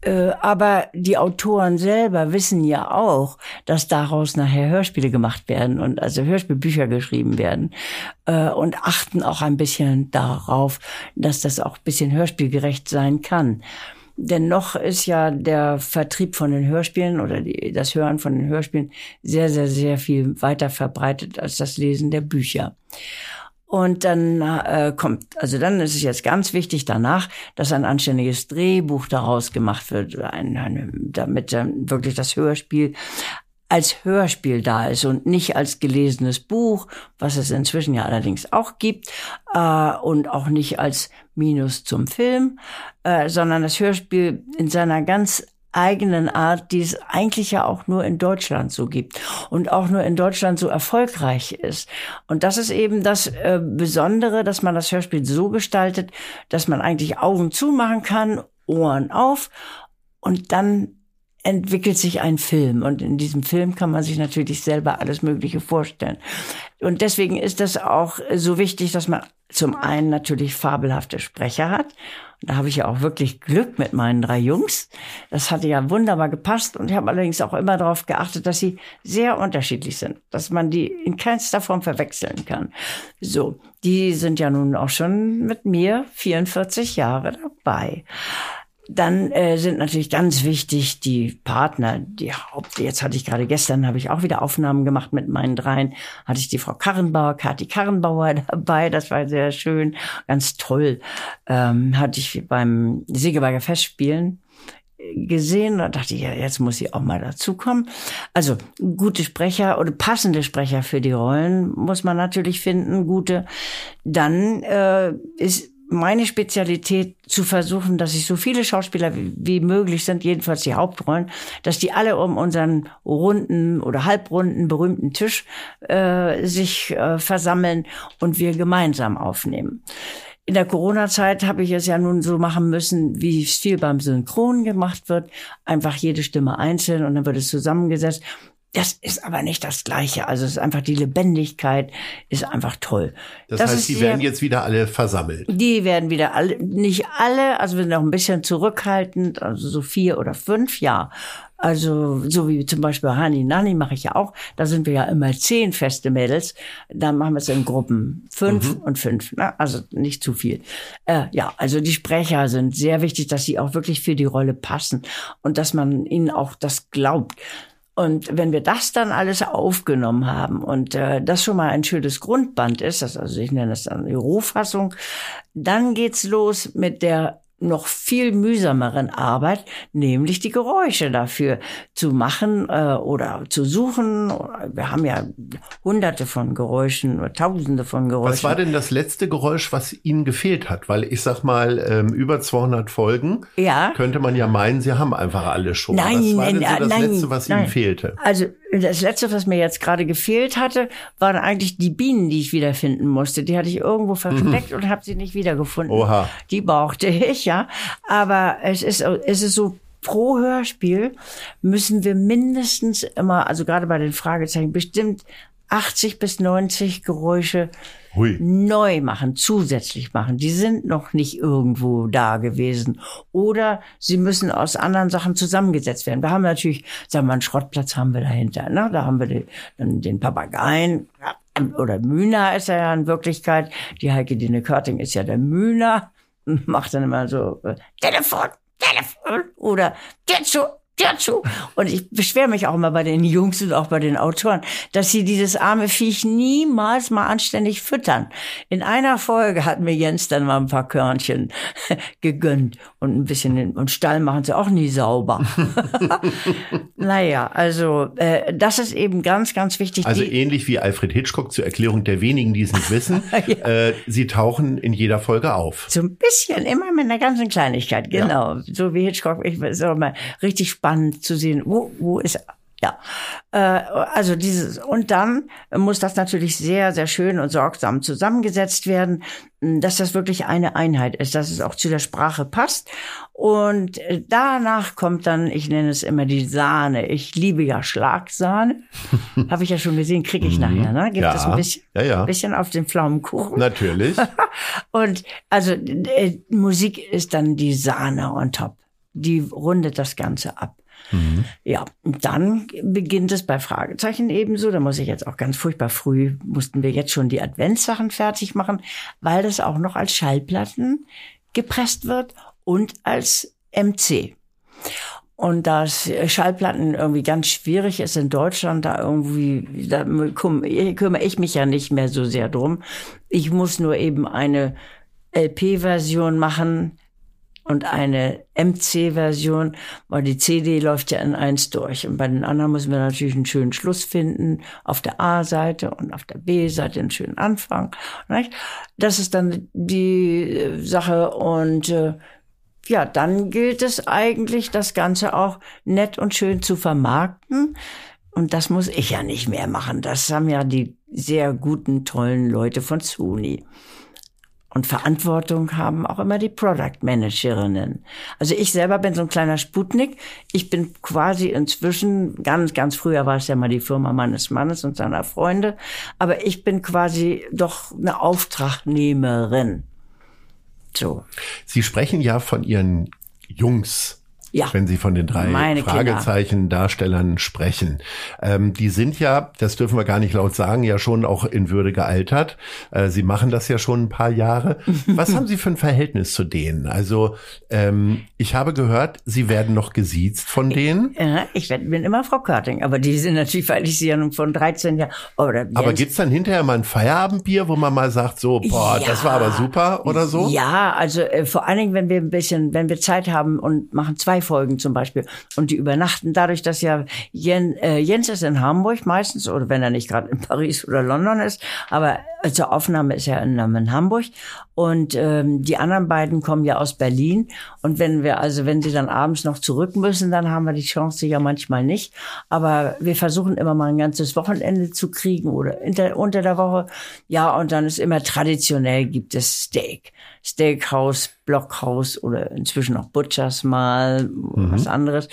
Speaker 1: Äh, aber die Autoren selber wissen ja auch, dass daraus nachher Hörspiele gemacht werden und also Hörspielbücher geschrieben werden äh, und achten auch ein bisschen darauf, dass das auch ein bisschen hörspielgerecht sein kann. Denn noch ist ja der Vertrieb von den Hörspielen oder die, das Hören von den Hörspielen sehr, sehr, sehr viel weiter verbreitet als das Lesen der Bücher. Und dann äh, kommt, also dann ist es jetzt ganz wichtig danach, dass ein anständiges Drehbuch daraus gemacht wird, ein, eine, damit dann wirklich das Hörspiel als Hörspiel da ist und nicht als gelesenes Buch, was es inzwischen ja allerdings auch gibt, äh, und auch nicht als Minus zum Film, äh, sondern das Hörspiel in seiner ganz eigenen Art, die es eigentlich ja auch nur in Deutschland so gibt und auch nur in Deutschland so erfolgreich ist. Und das ist eben das äh, Besondere, dass man das Hörspiel so gestaltet, dass man eigentlich Augen zumachen kann, Ohren auf und dann entwickelt sich ein Film und in diesem Film kann man sich natürlich selber alles Mögliche vorstellen. Und deswegen ist das auch so wichtig, dass man zum einen natürlich fabelhafte Sprecher hat. Und da habe ich ja auch wirklich Glück mit meinen drei Jungs. Das hatte ja wunderbar gepasst und ich habe allerdings auch immer darauf geachtet, dass sie sehr unterschiedlich sind, dass man die in keinster Form verwechseln kann. So, die sind ja nun auch schon mit mir 44 Jahre dabei. Dann äh, sind natürlich ganz wichtig die Partner, die Haupt. Jetzt hatte ich gerade gestern, habe ich auch wieder Aufnahmen gemacht mit meinen dreien. Hatte ich die Frau Karrenbauer, Kathi Karrenbauer (laughs) dabei. Das war sehr schön, ganz toll. Ähm, hatte ich beim Segeberger Festspielen gesehen da dachte ich, ja, jetzt muss sie auch mal dazukommen. Also gute Sprecher oder passende Sprecher für die Rollen muss man natürlich finden, gute. Dann äh, ist meine Spezialität zu versuchen, dass ich so viele Schauspieler wie, wie möglich sind, jedenfalls die Hauptrollen, dass die alle um unseren runden oder halbrunden berühmten Tisch äh, sich äh, versammeln und wir gemeinsam aufnehmen. In der Corona-Zeit habe ich es ja nun so machen müssen, wie es viel beim Synchron gemacht wird. Einfach jede Stimme einzeln und dann wird es zusammengesetzt. Das ist aber nicht das Gleiche. Also es ist einfach die Lebendigkeit ist einfach toll.
Speaker 2: Das, heißt,
Speaker 1: ist
Speaker 2: die
Speaker 1: sehr-
Speaker 2: werden jetzt wieder alle versammelt.
Speaker 1: die werden wieder alle, nicht alle, also wir sind noch ein bisschen zurückhaltend, also so vier oder fünf, ja. Also so wie zum Beispiel Hani Nani mache ich ja auch. Da sind wir ja immer zehn feste Mädels. Da machen wir es in Gruppen fünf und fünf. Ne? Also nicht zu viel. Äh, ja, also die Sprecher sind sehr wichtig, dass sie auch wirklich für die Rolle passen und dass man ihnen auch das glaubt. Und wenn wir das dann alles aufgenommen haben und äh, das schon mal ein schönes Grundband ist, das, also ich nenne das dann die Rohfassung, dann geht's los mit der noch viel mühsameren Arbeit, nämlich die Geräusche dafür zu machen äh, oder zu suchen. Wir haben ja hunderte von Geräuschen oder tausende von Geräuschen.
Speaker 2: Was war denn das letzte Geräusch, was Ihnen gefehlt hat? Weil ich sag mal, ähm, über 200 Folgen
Speaker 1: Ja.
Speaker 2: könnte man ja meinen, Sie haben einfach alle schon.
Speaker 1: Nein,
Speaker 2: was war
Speaker 1: nein,
Speaker 2: denn so das
Speaker 1: nein,
Speaker 2: letzte, was
Speaker 1: nein.
Speaker 2: Ihnen fehlte?
Speaker 1: Also das letzte, was mir jetzt gerade gefehlt hatte, waren eigentlich die Bienen, die ich wiederfinden musste. Die hatte ich irgendwo versteckt und habe sie nicht wiedergefunden.
Speaker 2: Mhm. Oha.
Speaker 1: Die brauchte ich, ja. Aber es ist, es ist so, pro Hörspiel müssen wir mindestens immer, also gerade bei den Fragezeichen, bestimmt 80 bis 90 Geräusche
Speaker 2: Hui.
Speaker 1: neu machen, zusätzlich machen. Die sind noch nicht irgendwo da gewesen. Oder sie müssen aus anderen Sachen zusammengesetzt werden. Wir haben natürlich, sagen wir mal, einen Schrottplatz haben wir dahinter. Ne? Da haben wir den, den Papageien. Oder Mühner ist er ja in Wirklichkeit. Die Heike Dine Körting ist ja der Mühner. (laughs) Macht dann immer so äh, Telefon, Telefon oder dazu, dazu. Und ich beschwere mich auch immer bei den Jungs und auch bei den Autoren, dass sie dieses arme Viech niemals mal anständig füttern. In einer Folge hat mir Jens dann mal ein paar Körnchen (laughs) gegönnt und ein bisschen und Stall machen sie auch nie sauber. (laughs) naja, also äh, das ist eben ganz, ganz wichtig.
Speaker 2: Also
Speaker 1: die,
Speaker 2: ähnlich wie Alfred Hitchcock zur Erklärung der wenigen, die es nicht wissen. (laughs) äh, Sie tauchen in jeder Folge auf.
Speaker 1: So ein bisschen, immer mit einer ganzen Kleinigkeit, genau. So wie Hitchcock, ich auch mal richtig spannend zu sehen, wo, wo ist? Ja, äh, also dieses und dann muss das natürlich sehr, sehr schön und sorgsam zusammengesetzt werden, dass das wirklich eine Einheit ist, dass es auch zu der Sprache passt. Und äh, danach kommt dann, ich nenne es immer die Sahne. Ich liebe ja Schlagsahne, (laughs) habe ich ja schon gesehen, kriege ich nachher. Ne? Gibt
Speaker 2: Ja,
Speaker 1: es ein bisschen,
Speaker 2: ja, ja.
Speaker 1: bisschen auf den Pflaumenkuchen.
Speaker 2: Natürlich. (laughs)
Speaker 1: Und also äh, Musik ist dann die Sahne on top. Die rundet das Ganze ab. Ja, und dann beginnt es bei Fragezeichen ebenso. Da muss ich jetzt auch ganz furchtbar früh, mussten wir jetzt schon die Adventssachen fertig machen, weil das auch noch als Schallplatten gepresst wird und als MC. Und das Schallplatten irgendwie ganz schwierig ist in Deutschland, da irgendwie, da küm- kümmere ich mich ja nicht mehr so sehr drum. Ich muss nur eben eine LP-Version machen und eine MC-Version, weil die CD läuft ja in eins durch. Und bei den anderen müssen wir natürlich einen schönen Schluss finden, auf der A-Seite und auf der B-Seite einen schönen Anfang. Nicht? Das ist dann die äh, Sache und äh, ja, dann gilt es eigentlich, das Ganze auch nett und schön zu vermarkten. Und das muss ich ja nicht mehr machen. Das haben ja die sehr guten, tollen Leute von Sony. Und Verantwortung haben auch immer die Product Managerinnen. Also ich selber bin so ein kleiner Sputnik. Ich bin quasi inzwischen, ganz, ganz früher war es ja mal die Firma meines Mannes und seiner Freunde, aber ich bin quasi doch eine Auftragnehmerin. So.
Speaker 2: Sie sprechen ja von Ihren Jungs.
Speaker 1: Ja.
Speaker 2: Wenn Sie von den drei
Speaker 1: Meine
Speaker 2: Fragezeichen-Darstellern sprechen. Ähm, die sind ja, das dürfen wir gar nicht laut sagen, ja schon auch in Würde gealtert. Äh, Sie machen das ja schon ein paar Jahre. (laughs) Was haben Sie für ein Verhältnis zu denen? Also ähm, ich habe gehört, Sie werden noch gesiezt von denen.
Speaker 1: Ja, ich werd- bin immer Frau Körting, aber die sind natürlich, weil ich sie ja nun von 13 Jahren. Oder
Speaker 2: Aber
Speaker 1: Jens-
Speaker 2: gibt's dann hinterher mal ein Feierabendbier, wo man mal sagt, so, boah,
Speaker 1: Ja.
Speaker 2: das war aber super oder so?
Speaker 1: Ja, also äh, vor allen Dingen, wenn wir ein bisschen, wenn wir Zeit haben und machen zwei Folgen zum Beispiel. Und die übernachten, dadurch, dass ja Jen, äh, Jens ist in Hamburg meistens oder wenn er nicht gerade in Paris oder London ist, aber zur Aufnahme ist er in, in Hamburg. Und ähm, die anderen beiden kommen ja aus Berlin. Und wenn wir also wenn sie dann abends noch zurück müssen, dann haben wir die Chance ja manchmal nicht, aber wir versuchen immer mal ein ganzes Wochenende zu kriegen oder inter, unter der Woche, ja und dann ist immer traditionell gibt es Steak. Steakhouse, Blockhaus oder inzwischen auch Butchers mal, was anderes.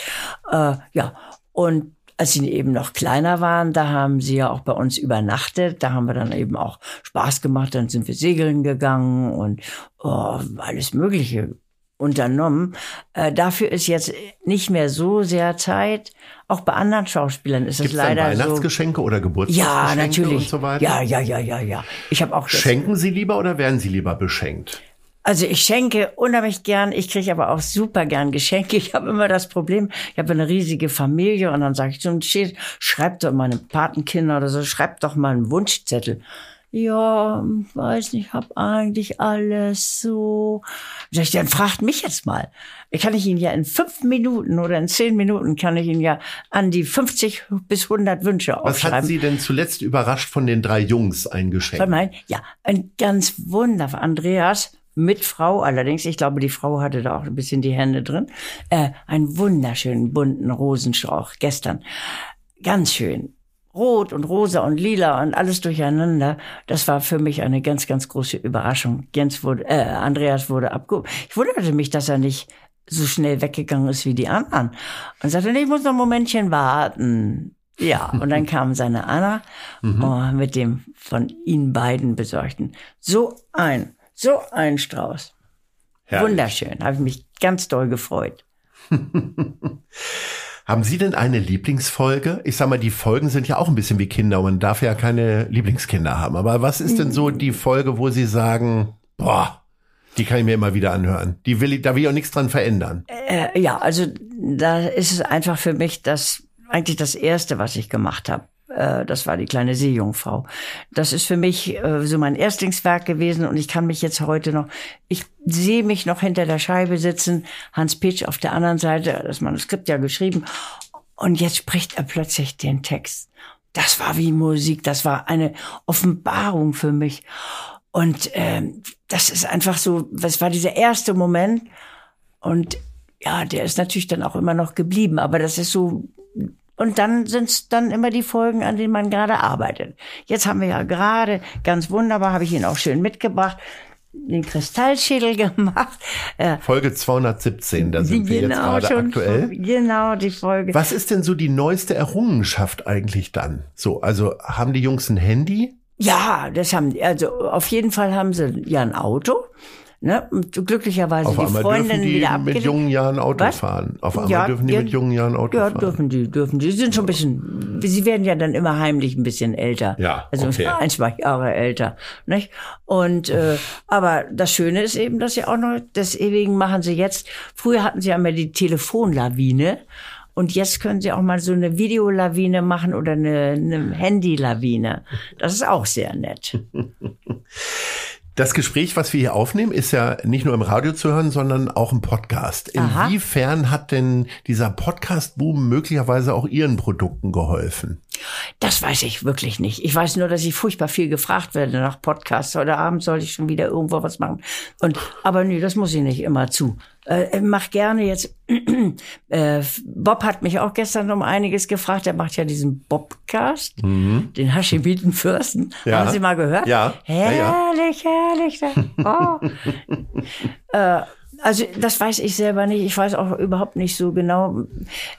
Speaker 1: Äh, ja, und als sie eben noch kleiner waren, da haben sie ja auch bei uns übernachtet. Da haben wir dann eben auch Spaß gemacht. Dann sind wir segeln gegangen und oh, alles Mögliche unternommen. Äh, dafür ist jetzt nicht mehr so sehr Zeit. Auch bei anderen Schauspielern ist
Speaker 2: Gibt's
Speaker 1: es leider
Speaker 2: dann Weihnachtsgeschenke oder
Speaker 1: so.
Speaker 2: Geburtstagsgeschenke
Speaker 1: Ja, natürlich.
Speaker 2: und so weiter?
Speaker 1: Ja, ja, ja, ja, ja. Ich habe auch
Speaker 2: Schenken Sie lieber oder werden Sie lieber beschenkt?
Speaker 1: Also ich schenke unheimlich gern, ich kriege aber auch super gern Geschenke. Ich habe immer das Problem, ich habe eine riesige Familie und dann sage ich so, steht, schreibt doch meine Patenkinder oder so, schreibt doch mal einen Wunschzettel. Ja, weiß nicht, hab eigentlich alles so. Sag ich, dann fragt mich jetzt mal. Kann ich Ihnen ja in fünf Minuten oder in zehn Minuten kann ich Ihnen ja an die 50 bis 100 Wünsche
Speaker 2: Was hat
Speaker 1: aufschreiben.
Speaker 2: Sie denn zuletzt überrascht von den drei Jungs ein Geschenk?
Speaker 1: Von mein, ja, ein ganz wunderbar. Andreas mit Frau, allerdings, ich glaube, die Frau hatte da auch ein bisschen die Hände drin. Äh, einen wunderschönen bunten Rosenstrauch gestern. Ganz schön. Rot und rosa und lila und alles durcheinander. Das war für mich eine ganz, ganz große Überraschung. Jens wurde, äh, Andreas wurde abgehoben. Ich wunderte mich, dass er nicht so schnell weggegangen ist wie die anderen. Und sagte, nee, ich muss noch ein Momentchen warten. Ja, und dann kam seine Anna (laughs) oh, mit dem von ihnen beiden besorgten. So ein, so ein Strauß.
Speaker 2: Herrlich.
Speaker 1: Wunderschön. Habe ich mich ganz doll gefreut. (laughs)
Speaker 2: Haben Sie denn eine Lieblingsfolge? Ich sag mal, die Folgen sind ja auch ein bisschen wie Kinder und man darf ja keine Lieblingskinder haben. Aber was ist denn so die Folge, wo Sie sagen, boah, die kann ich mir immer wieder anhören. Die will ich, da will ich auch nichts dran verändern.
Speaker 1: Äh, ja, also da ist es einfach für mich das eigentlich das erste, was ich gemacht habe. Äh, das war die kleine Seejungfrau. Das ist für mich äh, so mein Erstlingswerk gewesen und ich kann mich jetzt heute noch, ich sehe mich noch hinter der Scheibe sitzen, Hans Pitsch auf der anderen Seite, das Manuskript ja geschrieben und jetzt spricht er plötzlich den Text. Das war wie Musik, das war eine Offenbarung für mich. Und ähm, das ist einfach so, was war dieser erste Moment und ja, der ist natürlich dann auch immer noch geblieben, aber das ist so. Und dann sind's dann immer die Folgen, an denen man gerade arbeitet. Jetzt haben wir ja gerade, ganz wunderbar, habe ich Ihnen auch schön mitgebracht, den Kristallschädel (laughs) gemacht. Äh,
Speaker 2: Folge 217, da sind wir jetzt gerade aktuell.
Speaker 1: Genau, die Folge.
Speaker 2: Was ist denn so die neueste Errungenschaft eigentlich dann? So, also haben die Jungs ein Handy?
Speaker 1: Ja, das haben die. Also auf jeden Fall haben sie ja ein Auto. Ne? Und glücklicherweise
Speaker 2: Auf
Speaker 1: die
Speaker 2: einmal
Speaker 1: Freundin
Speaker 2: dürfen die
Speaker 1: wieder
Speaker 2: mit
Speaker 1: abgelegt.
Speaker 2: jungen Jahren Auto
Speaker 1: Was?
Speaker 2: fahren. Auf einmal
Speaker 1: Ja,
Speaker 2: dürfen die
Speaker 1: ja,
Speaker 2: mit jungen Jahren Auto
Speaker 1: Ja,
Speaker 2: fahren.
Speaker 1: dürfen die, dürfen die. Sie sind schon ein bisschen, sie werden ja dann immer heimlich ein bisschen älter.
Speaker 2: Ja,
Speaker 1: Also
Speaker 2: okay. (laughs)
Speaker 1: ein, zwei Jahre älter. Nicht? Und äh, aber das Schöne ist eben, dass sie auch noch, deswegen machen sie jetzt, früher hatten sie ja immer die Telefonlawine. Und jetzt können sie auch mal so eine Videolawine machen oder eine, eine Handylawine. Das ist auch sehr nett. (laughs)
Speaker 2: Das Gespräch, was wir hier aufnehmen, ist ja nicht nur im Radio zu hören, sondern auch im Podcast.
Speaker 1: Aha.
Speaker 2: Inwiefern hat denn dieser Podcast-Boom möglicherweise auch Ihren Produkten geholfen?
Speaker 1: Das weiß ich wirklich nicht. Ich weiß nur, dass ich furchtbar viel gefragt werde nach Podcasts. Heute Abend soll ich schon wieder irgendwo was machen. Und, aber nee, das muss ich nicht immer zu. Äh, mach gerne jetzt. (clears throat) äh, Bob hat mich auch gestern um einiges gefragt. Er macht ja diesen Bobcast, den Haschimitenfürsten.
Speaker 2: Mhm. Ja.
Speaker 1: Haben Sie mal gehört?
Speaker 2: Ja.
Speaker 1: Herrlich, herrlich. (laughs) Oh. äh, also das weiß ich selber nicht. Ich weiß auch überhaupt nicht so genau.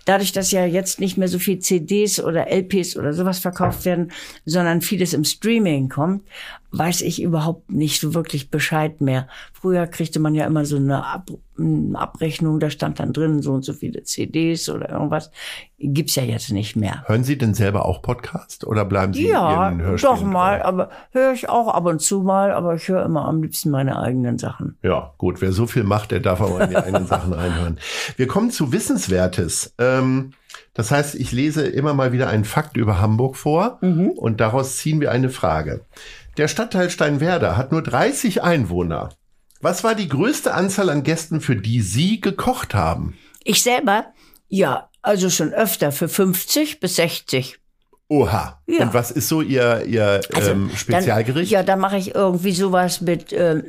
Speaker 1: Dadurch, dass ja jetzt nicht mehr so viel CDs oder LPs oder sowas verkauft werden, sondern vieles im Streaming kommt, weiß ich überhaupt nicht so wirklich Bescheid mehr. Früher kriegte man ja immer so eine, Ab eine Abrechnung, da stand dann drin so und so viele CDs oder irgendwas. Gibt's ja jetzt nicht mehr.
Speaker 2: Hören Sie denn selber auch Podcast oder bleiben Sie
Speaker 1: Ja,
Speaker 2: Ihren Hörspielen
Speaker 1: doch mal, aber höre ich auch ab und zu mal, aber ich höre immer am liebsten meine eigenen Sachen.
Speaker 2: Ja, gut, wer so viel macht, der darf auch in die (laughs) eigenen Sachen reinhören. Wir kommen zu Wissenswertes. Ähm, das heißt, ich lese immer mal wieder einen Fakt über Hamburg vor und daraus ziehen wir eine Frage. Der Stadtteil Steinwerder hat nur 30 Einwohner. Was war die größte Anzahl an Gästen, für die Sie gekocht haben?
Speaker 1: Ich selber, ja, also schon öfter für 50 bis 60.
Speaker 2: Oha.
Speaker 1: Ja.
Speaker 2: Und was ist so Ihr, Ihr
Speaker 1: Also,
Speaker 2: ähm, Spezialgericht?
Speaker 1: Dann, ja, da mache ich irgendwie sowas mit, ähm,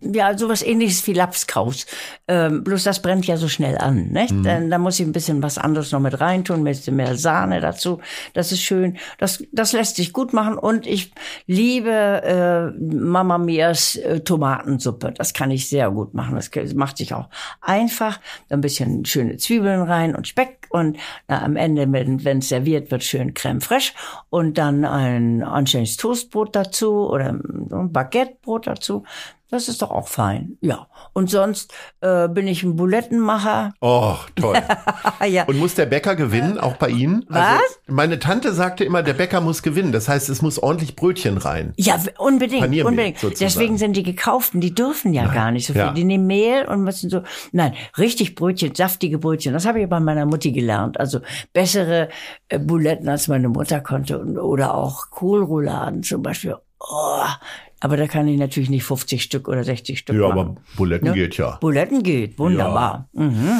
Speaker 1: ja, sowas ähnliches wie Lapskaus. Ähm, bloß das brennt ja so schnell an, nicht?
Speaker 2: Mhm.
Speaker 1: Dann, da muss ich ein bisschen was anderes noch mit reintun, ein bisschen mehr Sahne dazu. Das ist schön. Das, das lässt sich gut machen und ich liebe äh, Mama Mias äh, Tomatensuppe. Das kann ich sehr gut machen. Das macht sich auch einfach. Ein bisschen schöne Zwiebeln rein und Speck und na, am Ende, wenn es serviert wird, schön Creme fraiche und dann ein anständiges Toastbrot dazu oder ein Baguettebrot dazu. Das ist doch auch fein. Ja. Und sonst äh, bin ich ein Bulettenmacher.
Speaker 2: Oh, toll. (laughs)
Speaker 1: ja.
Speaker 2: Und muss der Bäcker gewinnen, auch bei Ihnen?
Speaker 1: Was?
Speaker 2: Also, meine Tante sagte immer, der Bäcker muss gewinnen. Das heißt, es muss ordentlich Brötchen rein.
Speaker 1: Ja, unbedingt, unbedingt.
Speaker 2: sozusagen.
Speaker 1: Deswegen sind die gekauften, die dürfen ja gar nicht so viel.
Speaker 2: Ja.
Speaker 1: Die nehmen Mehl und müssen so, nein, richtig Brötchen, saftige Brötchen. Das habe ich bei meiner Mutti gelernt. Also bessere äh, Buletten als meine Mutter konnte und, oder auch Kohlrouladen zum Beispiel. Oh, aber da kann ich natürlich nicht 50 Stück oder 60 Stück
Speaker 2: Ja,
Speaker 1: machen.
Speaker 2: aber Buletten
Speaker 1: Ne?
Speaker 2: geht ja.
Speaker 1: Buletten geht, wunderbar. Mhm.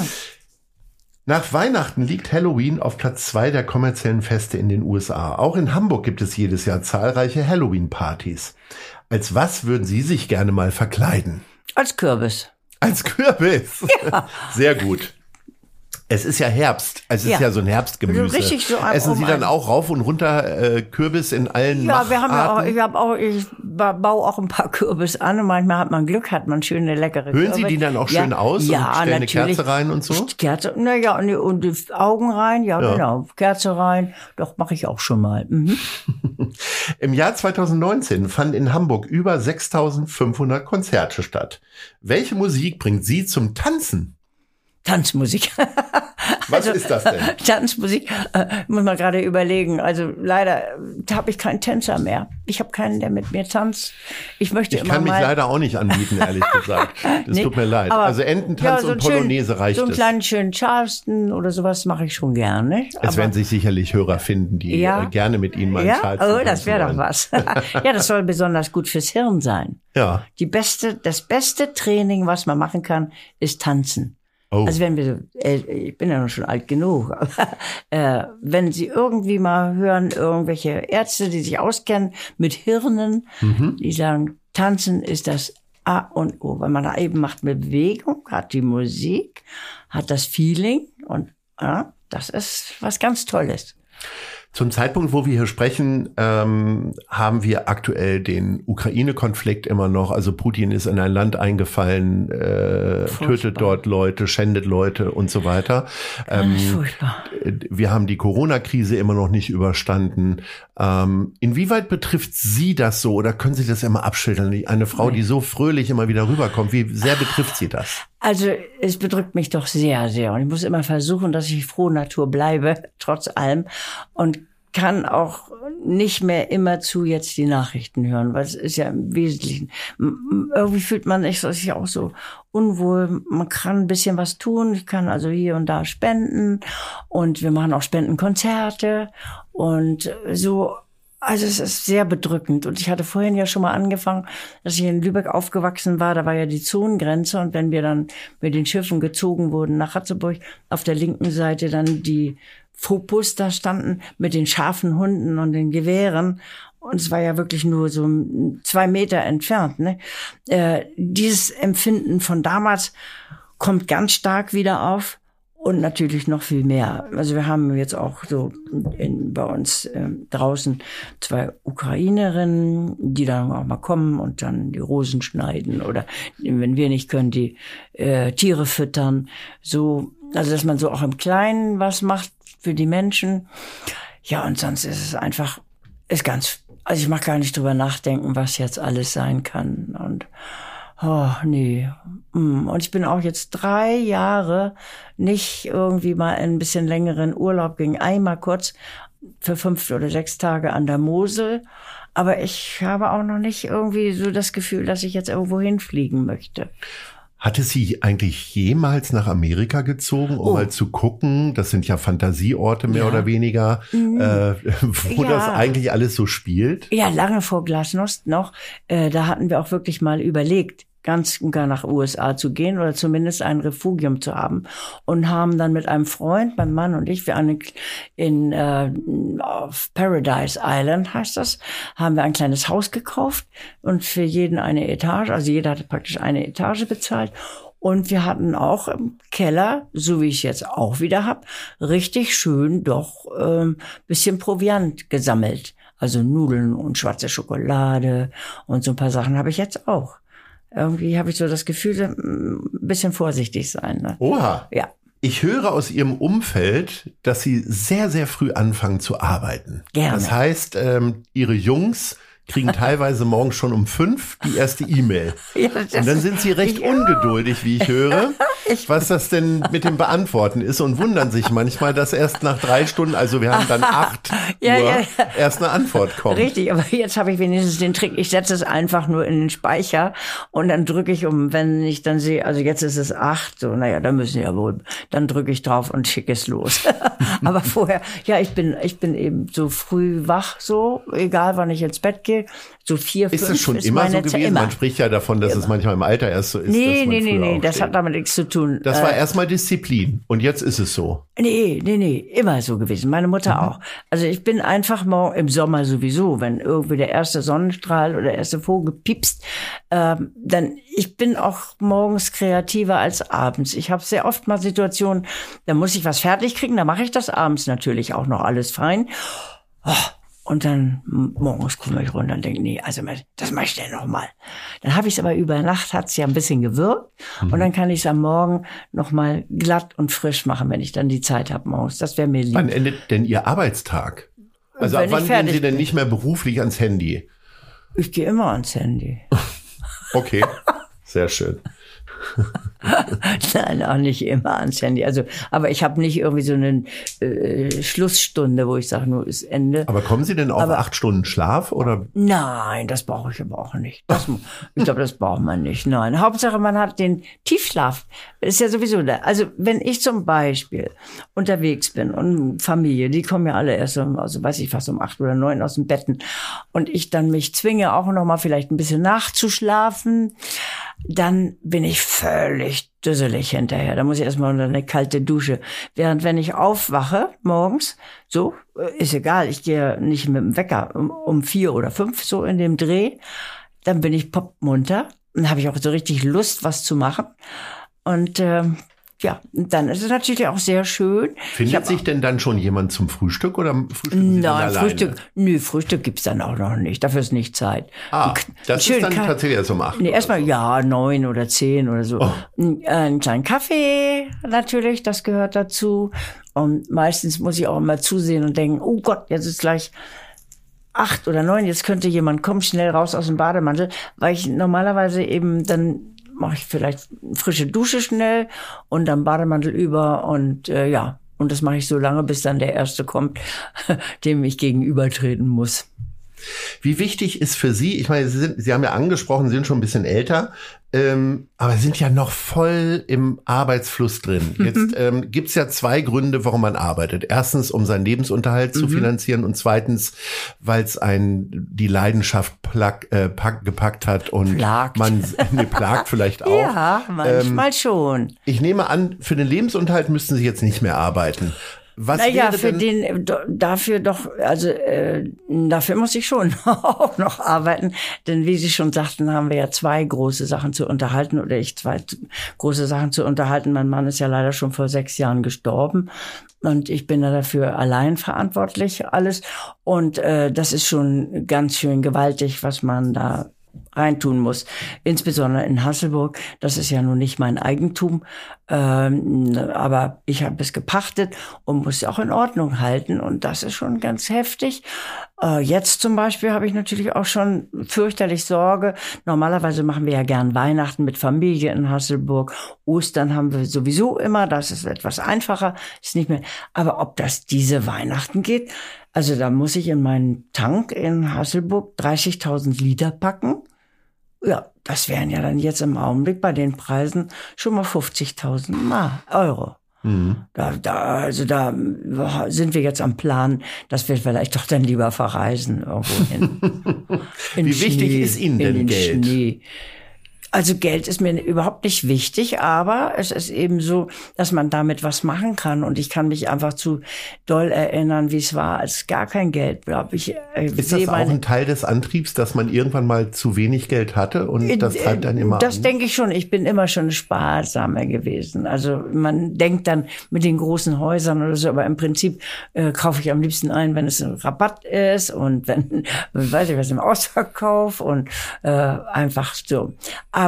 Speaker 2: Nach Weihnachten liegt Halloween auf Platz zwei der kommerziellen Feste in den USA. Auch in Hamburg gibt es jedes Jahr zahlreiche Halloween-Partys. Als was würden Sie sich gerne mal verkleiden?
Speaker 1: Als Kürbis.
Speaker 2: Als Kürbis. (laughs) Sehr gut. Es ist ja Herbst. Es ist ja,
Speaker 1: Ja.
Speaker 2: so ein Herbstgemüse.
Speaker 1: So richtig so
Speaker 2: Essen Sie dann auch rauf und runter äh, Kürbis in allen
Speaker 1: Ja, wir haben ja auch,
Speaker 2: Macharten?
Speaker 1: ich habe auch, ich ba- baue auch ein paar (laughs) Kürbis an und manchmal hat man Glück, hat man schöne leckere
Speaker 2: Sie
Speaker 1: Kürbis.
Speaker 2: die dann auch
Speaker 1: ja,
Speaker 2: schön aus
Speaker 1: ja,
Speaker 2: und stellen eine
Speaker 1: natürlich.
Speaker 2: Kerze rein und so?
Speaker 1: Kerze, naja, und, die- und die Augen rein, ja,
Speaker 2: Ja.
Speaker 1: genau. Kerze rein, doch mache ich auch schon mal. Mhm. (laughs)
Speaker 2: Im Jahr 2019 fanden in Hamburg über 6500 Konzerte statt. Welche Musik bringt Sie zum Tanzen?
Speaker 1: Tanzmusik. (laughs)
Speaker 2: Was ist das denn? (laughs)
Speaker 1: Tanzmusik, äh, muss man gerade überlegen. Also leider habe ich keinen Tänzer mehr. Ich habe keinen, der mit mir tanzt. Ich möchte
Speaker 2: Ich
Speaker 1: immer
Speaker 2: kann mich leider auch nicht anbieten, ehrlich gesagt. (laughs) Das
Speaker 1: Nee,
Speaker 2: tut mir leid.
Speaker 1: aber-
Speaker 2: Also Ententanz
Speaker 1: ja,
Speaker 2: und
Speaker 1: einen schönen-
Speaker 2: Polonaise reicht
Speaker 1: So einen
Speaker 2: es.
Speaker 1: kleinen schönen Charleston oder sowas mache ich schon gerne.
Speaker 2: Es werden sich sicherlich Hörer finden, die
Speaker 1: Ja.
Speaker 2: äh, gerne mit Ihnen mal
Speaker 1: ja,
Speaker 2: Charleston
Speaker 1: oh, das wäre doch was. (laughs) ja, das soll besonders gut fürs Hirn sein.
Speaker 2: Ja.
Speaker 1: Die beste, das beste Training, was man machen kann, ist tanzen.
Speaker 2: Oh.
Speaker 1: Also wenn wir, äh, ich bin ja noch schon alt genug, (laughs) aber äh, wenn Sie irgendwie mal hören, irgendwelche Ärzte, die sich auskennen mit Hirnen,
Speaker 2: Mhm.
Speaker 1: die sagen, tanzen ist das A und O, weil man da eben macht Bewegung, hat die Musik, hat das Feeling und ja, das ist was ganz Tolles.
Speaker 2: Zum Zeitpunkt, wo wir hier sprechen, ähm, haben wir aktuell den Ukraine-Konflikt immer noch. Also Putin ist in ein Land eingefallen, äh, tötet dort Leute, schändet Leute und so weiter. Ähm,
Speaker 1: Furchtbar.
Speaker 2: wir haben die Corona-Krise immer noch nicht überstanden. Ähm, inwieweit betrifft Sie das so oder können Sie das immer abschildern? Eine Frau, die so fröhlich immer wieder rüberkommt, wie sehr betrifft Sie das?
Speaker 1: Also es bedrückt mich doch sehr, sehr. Und ich muss immer versuchen, dass ich frohe Natur bleibe, (laughs) trotz allem. Und kann auch nicht mehr immer zu jetzt die Nachrichten hören, weil es ist ja im Wesentlichen, irgendwie fühlt man sich sich auch so unwohl. Man kann ein bisschen was tun. Ich kann also hier und da spenden und wir machen auch Spendenkonzerte und so also es ist sehr bedrückend. Und ich hatte vorhin ja schon mal angefangen, dass ich in Lübeck aufgewachsen war. Da war ja die Zonengrenze. Und wenn wir dann mit den Schiffen gezogen wurden nach Ratzeburg, auf der linken Seite dann die Fopus da standen mit den scharfen Hunden und den Gewehren. Und es war ja wirklich nur so zwei Meter entfernt. Ne? Äh, dieses Empfinden von damals kommt ganz stark wieder auf. Und natürlich noch viel mehr. Also wir haben jetzt auch so in, bei uns ähm, draußen zwei Ukrainerinnen, die dann auch mal kommen und dann die Rosen schneiden oder wenn wir nicht können, die äh, Tiere füttern. So, also dass man so auch im Kleinen was macht für die Menschen. Ja, und sonst ist es einfach, ist ganz, also ich mag gar nicht drüber nachdenken, was jetzt alles sein kann. Und Oh, nee. Mm, Und ich bin auch jetzt drei Jahre nicht irgendwie mal ein bisschen längeren Urlaub ging. Einmal kurz für fünf oder sechs Tage an der Mosel. Aber ich habe auch noch nicht irgendwie so das Gefühl, dass ich jetzt irgendwo hinfliegen möchte.
Speaker 2: Hatte sie eigentlich jemals nach Amerika gezogen, um
Speaker 1: Oh.
Speaker 2: mal zu gucken? Das sind ja Fantasieorte mehr
Speaker 1: Ja. Mhm.
Speaker 2: oder weniger, äh, (laughs) wo
Speaker 1: Ja.
Speaker 2: das eigentlich alles so spielt.
Speaker 1: Ja, lange vor Glasnost noch. Äh, da hatten wir auch wirklich mal überlegt, ganz gar nach USA zu gehen oder zumindest ein Refugium zu haben und haben dann mit einem Freund, mein Mann und ich, wir eine, in äh, auf Paradise Island heißt das, haben wir ein kleines Haus gekauft und für jeden eine Etage, also jeder hatte praktisch eine Etage bezahlt und wir hatten auch im Keller, so wie ich es jetzt auch wieder hab, richtig schön doch ähm, bisschen Proviant gesammelt. Also Nudeln und schwarze Schokolade und so ein paar Sachen habe ich jetzt auch. Irgendwie habe ich so das Gefühl, mm, ein bisschen vorsichtig sein. Ne?
Speaker 2: Oha.
Speaker 1: Ja.
Speaker 2: Ich höre aus Ihrem Umfeld, dass Sie sehr, sehr früh anfangen zu arbeiten.
Speaker 1: Gerne.
Speaker 2: Das heißt, ähm, Ihre Jungs kriegen (laughs) teilweise morgens schon um fünf die erste E-Mail.
Speaker 1: Ja,
Speaker 2: Und dann sind sie recht (laughs) ungeduldig, wie ich höre, (laughs) was das denn mit dem Beantworten ist und wundern sich manchmal, dass erst nach drei Stunden, also wir haben dann acht (laughs)
Speaker 1: Ja,
Speaker 2: Uhr,
Speaker 1: ja, ja.
Speaker 2: erst eine Antwort kommt.
Speaker 1: Richtig, aber jetzt habe ich wenigstens den Trick. Ich setze es einfach nur in den Speicher und dann drücke ich um, wenn ich dann sehe, also jetzt ist es acht, so, naja, dann müssen ja wohl, dann drücke ich drauf und schicke es los. (laughs) aber vorher, ja, ich bin, ich bin eben so früh wach, so, egal wann ich ins Bett gehe, so vier,
Speaker 2: Ist
Speaker 1: fünf
Speaker 2: das schon
Speaker 1: ist
Speaker 2: immer so gewesen?
Speaker 1: Immer.
Speaker 2: Man spricht ja davon, dass es manchmal im Alter erst so ist.
Speaker 1: Nee, nee, nee, nee, das hat damit nichts zu tun.
Speaker 2: Das
Speaker 1: Äh,
Speaker 2: war erstmal Disziplin und jetzt ist es so.
Speaker 1: Nee, nee, nee, immer so gewesen. Meine Mutter
Speaker 2: Mhm.
Speaker 1: auch. Also ich bin einfach morgen im Sommer sowieso, wenn irgendwie der erste Sonnenstrahl oder der erste Vogel piepst, ähm, dann ich bin auch morgens kreativer als abends. Ich habe sehr oft mal Situationen, da muss ich was fertig kriegen, da mache ich das abends natürlich auch noch alles fein. Oh, und dann morgens komme ich runter und denke, nee, also das mache ich denn noch mal. Dann habe ich es aber über Nacht, hat's ja ein bisschen gewirkt und dann kann ich es am Morgen noch mal glatt und frisch machen, wenn ich dann die Zeit habe morgens. Das wäre mir lieb.
Speaker 2: Wann endet denn Ihr Arbeitstag? Also ab wann gehen Sie denn nicht mehr beruflich ans Handy?
Speaker 1: Ich gehe immer ans Handy. (laughs)
Speaker 2: Okay, (laughs) sehr schön. (laughs)
Speaker 1: Nein, auch nicht immer ans Handy. Also, aber ich habe nicht irgendwie so eine äh, Schlussstunde, wo ich sage, nur ist Ende.
Speaker 2: Aber kommen Sie denn auf
Speaker 1: Aber-
Speaker 2: acht Stunden Schlaf oder?
Speaker 1: Nein, das brauche ich aber auch nicht. Das, ich glaube, das braucht man nicht. Nein, Hauptsache man hat den Tiefschlaf. Ist ja sowieso da. Also wenn ich zum Beispiel unterwegs bin und Familie, die kommen ja alle erst um, also weiß ich fast um acht oder neun aus dem Betten und ich dann mich zwinge auch noch mal vielleicht ein bisschen nachzuschlafen, dann bin ich völlig düsselig hinterher. Da muss ich erstmal unter eine kalte Dusche. Während wenn ich aufwache morgens, so, äh, ist egal, ich gehe nicht mit dem Wecker um, um vier oder fünf so in dem Dreh, dann bin ich popmunter und habe ich auch so richtig Lust, was zu machen. Und ähm, ja, dann ist es natürlich auch sehr schön.
Speaker 2: Findet sich denn dann schon jemand zum Frühstück oder frühstücken Sie dann
Speaker 1: Nein? Frühstück, nö, Frühstück gibt's dann auch noch nicht. Dafür ist nicht Zeit.
Speaker 2: Ah,
Speaker 1: Ein
Speaker 2: das
Speaker 1: schön
Speaker 2: ist dann tatsächlich erst um acht.
Speaker 1: Nee, erstmal
Speaker 2: so.
Speaker 1: ja, neun oder zehn oder so.
Speaker 2: Oh.
Speaker 1: Ein, äh, einen kleinen Kaffee natürlich, das gehört dazu. Und meistens muss ich auch immer zusehen und denken, oh Gott, jetzt ist gleich acht oder neun, jetzt könnte jemand kommen, schnell raus aus dem Bademantel, weil ich normalerweise eben dann mache ich vielleicht frische Dusche schnell und dann Bademantel über und äh, ja, und das mache ich so lange, bis dann der Erste kommt, (laughs) dem ich gegenübertreten muss.
Speaker 2: Wie wichtig ist für Sie, ich meine, Sie, sind, Sie haben ja angesprochen, Sie sind schon ein bisschen älter, ähm, aber sind ja noch voll im Arbeitsfluss drin. Jetzt ähm, gibt's ja zwei Gründe, warum man arbeitet. Erstens, um seinen Lebensunterhalt zu finanzieren und zweitens, weil es einen die Leidenschaft plack, äh, pack, gepackt hat und
Speaker 1: Plagt.
Speaker 2: man (laughs) nee, plagt vielleicht (laughs) auch.
Speaker 1: Ja, manchmal schon.
Speaker 2: Ich nehme an, für den Lebensunterhalt müssten Sie jetzt nicht mehr arbeiten. Was
Speaker 1: Naja, für den, äh, dafür doch, also äh, dafür muss ich schon (laughs) auch noch arbeiten. Denn wie Sie schon sagten, haben wir ja zwei große Sachen zu unterhalten oder ich zwei große Sachen zu unterhalten. Mein Mann ist ja leider schon vor sechs Jahren gestorben. Und ich bin da dafür allein verantwortlich, alles. Und äh, das ist schon ganz schön gewaltig, was man da reintun muss. Insbesondere in Hasselburg. Das ist ja nun nicht mein Eigentum. Ähm, aber ich habe es gepachtet und muss es auch in Ordnung halten. Und das ist schon ganz heftig. Äh, jetzt zum Beispiel habe ich natürlich auch schon fürchterlich Sorge. Normalerweise machen wir ja gern Weihnachten mit Familie in Hasselburg. Ostern haben wir sowieso immer. Das ist etwas einfacher. Ist nicht mehr. Aber ob das diese Weihnachten geht, also da muss ich in meinen Tank in Hasselburg 30.000 Liter packen. Ja, das wären ja dann jetzt im Augenblick bei den Preisen schon mal 50.000 Ma- Euro.
Speaker 2: Mhm.
Speaker 1: Da, da, also da sind wir jetzt am Plan, dass wir vielleicht doch dann lieber verreisen irgendwo hin. (laughs) In
Speaker 2: Wie wichtig ist Ihnen denn
Speaker 1: den
Speaker 2: Geld?
Speaker 1: Schnee. Also Geld ist mir überhaupt nicht wichtig, aber es ist eben so, dass man damit was machen kann. Und ich kann mich einfach zu doll erinnern, wie es war, als gar kein Geld gab. Ich äh,
Speaker 2: Ist das auch ein Teil des Antriebs, dass man irgendwann mal zu wenig Geld hatte und das treibt dann immer
Speaker 1: Das
Speaker 2: an?
Speaker 1: denke ich schon. Ich bin immer schon sparsamer gewesen. Also man denkt dann mit den großen Häusern oder so, aber im Prinzip äh, kaufe ich am liebsten ein, wenn es ein Rabatt ist und wenn, (laughs) weiß ich was, im Ausverkauf und äh, einfach so. Aber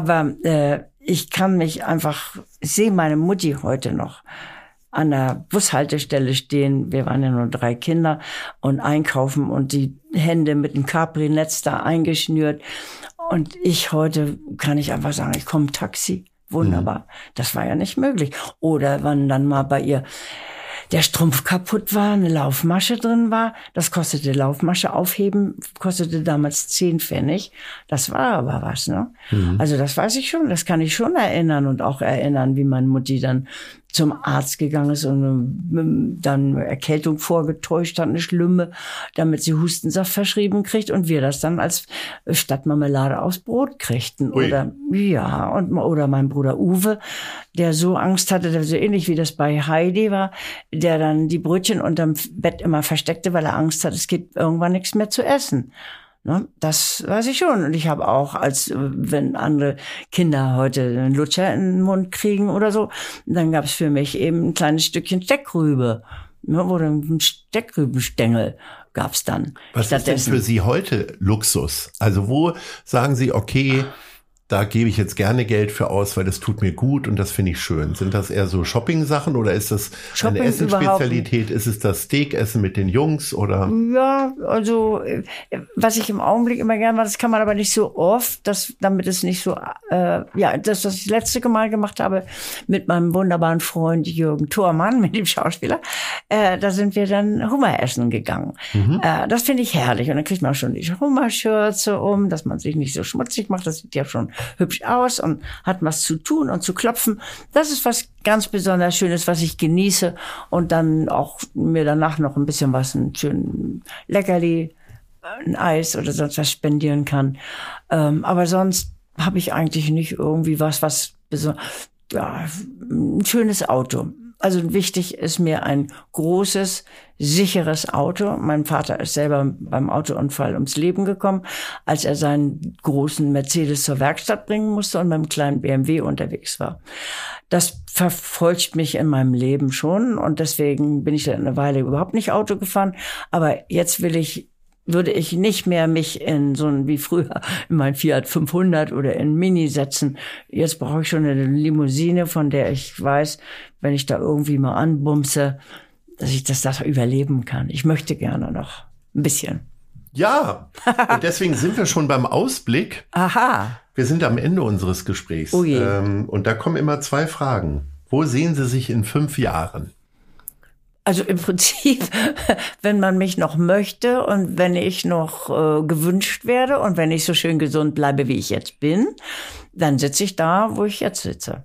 Speaker 1: äh, ich kann mich einfach, ich sehe meine Mutti heute noch. an der Bushaltestelle stehen. Wir waren ja nur drei Kinder und einkaufen und die Hände mit dem Capri-Netz da eingeschnürt. Und ich heute kann ich einfach sagen, ich komme Taxi. Wunderbar. Mhm. Das war ja nicht möglich. Oder wann dann mal bei ihr der Strumpf kaputt war, eine Laufmasche drin war. Das kostete Laufmasche aufheben, kostete damals zehn Pfennig. Das war aber was, ne? Mhm. Also das weiß ich schon, das kann ich schon erinnern und auch erinnern, wie meine Mutti dann zum Arzt gegangen ist und ähm, dann Erkältung vorgetäuscht hat, eine schlimme, damit sie Hustensaft verschrieben kriegt und wir das dann als Stadtmarmelade aufs Brot kriegten. Ui. Oder ja, und oder mein Bruder Uwe, der so Angst hatte, der so ähnlich wie das bei Heidi war, der dann die Brötchen unterm Bett immer versteckte, weil er Angst hat, es gibt irgendwann nichts mehr zu essen. Ne? Das weiß ich schon. Und ich habe auch, als wenn andere Kinder heute einen Lutscher in den Mund kriegen oder so, dann gab es für mich eben ein kleines Stückchen Steckrübe. Ne? Oder ein Steckrübenstängel gab's dann.
Speaker 2: Was ist denn für Sie heute Luxus? Also wo sagen Sie, okay, da gebe ich jetzt gerne Geld für aus, weil das tut mir gut und das finde ich schön. Sind das eher so Shopping-Sachen oder ist das Shopping eine Essensspezialität? Ist es das Steakessen mit den Jungs oder?
Speaker 1: Ja, also was ich im Augenblick immer gerne mache, das kann man aber nicht so oft, dass, damit es nicht so, äh, ja, das, was ich letzte Mal gemacht habe mit meinem wunderbaren Freund Jürgen Thormann, (laughs) mit dem Schauspieler, äh, da sind wir dann Hummer essen gegangen. Mhm. Äh, das finde ich herrlich und dann kriegt man auch schon die Hummerschürze um, dass man sich nicht so schmutzig macht. Das sieht ja schon hübsch aus und hat was zu tun und zu klopfen. Das ist was ganz besonders Schönes, was ich genieße und dann auch mir danach noch ein bisschen was, ein schönen Leckerli, ein Eis oder sonst was spendieren kann. Ähm, aber sonst habe ich eigentlich nicht irgendwie was, was ja, ein schönes Auto. Also wichtig ist mir ein großes, sicheres Auto. Mein Vater ist selber beim Autounfall ums Leben gekommen, als er seinen großen Mercedes zur Werkstatt bringen musste und beim kleinen BMW unterwegs war. Das verfolgt mich in meinem Leben schon und deswegen bin ich eine Weile überhaupt nicht Auto gefahren. Aber jetzt will ich würde ich nicht mehr mich in so ein wie früher (laughs) in mein Fiat 500 oder in Mini setzen. Jetzt brauche ich schon eine Limousine, von der ich weiß, wenn ich da irgendwie mal anbumse, dass ich das, das überleben kann. Ich möchte gerne noch ein bisschen.
Speaker 2: Ja, und deswegen sind wir schon beim Ausblick.
Speaker 1: Aha.
Speaker 2: Wir sind am Ende unseres Gesprächs.
Speaker 1: Oh je.
Speaker 2: Ähm, und da kommen immer zwei Fragen. Wo sehen Sie sich in fünf Jahren?
Speaker 1: Also im Prinzip, (laughs) wenn man mich noch möchte und wenn ich noch äh, gewünscht werde und wenn ich so schön gesund bleibe, wie ich jetzt bin, dann sitze ich da, wo ich jetzt sitze.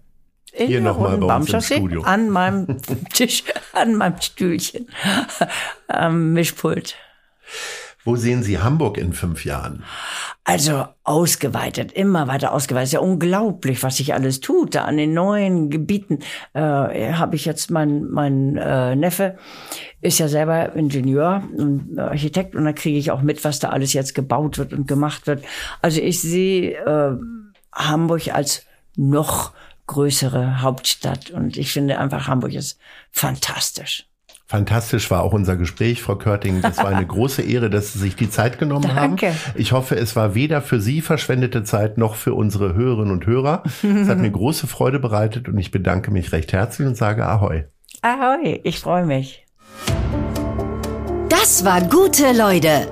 Speaker 2: In Hier nochmal bei uns im Studio.
Speaker 1: An meinem (laughs) Tisch, an meinem Stühlchen, (laughs) am Mischpult.
Speaker 2: Wo sehen Sie Hamburg in fünf Jahren?
Speaker 1: Also ausgeweitet, immer weiter ausgeweitet. Es ist ja unglaublich, was sich alles tut. Da an den neuen Gebieten äh, habe ich jetzt mein, mein äh, Neffe ist ja selber Ingenieur und Architekt und da kriege ich auch mit, was da alles jetzt gebaut wird und gemacht wird. Also ich sehe äh, Hamburg als noch größere Hauptstadt und ich finde einfach Hamburg ist fantastisch.
Speaker 2: Fantastisch war auch unser Gespräch, Frau Körting. Das war eine (laughs) große Ehre, dass Sie sich die Zeit genommen
Speaker 1: Danke.
Speaker 2: haben. Ich hoffe, es war weder für Sie verschwendete Zeit noch für unsere Hörerinnen und Hörer. es hat mir (laughs) große Freude bereitet und ich bedanke mich recht herzlich und sage Ahoi.
Speaker 1: Ahoi, ich freue mich.
Speaker 3: Das war gute Leute.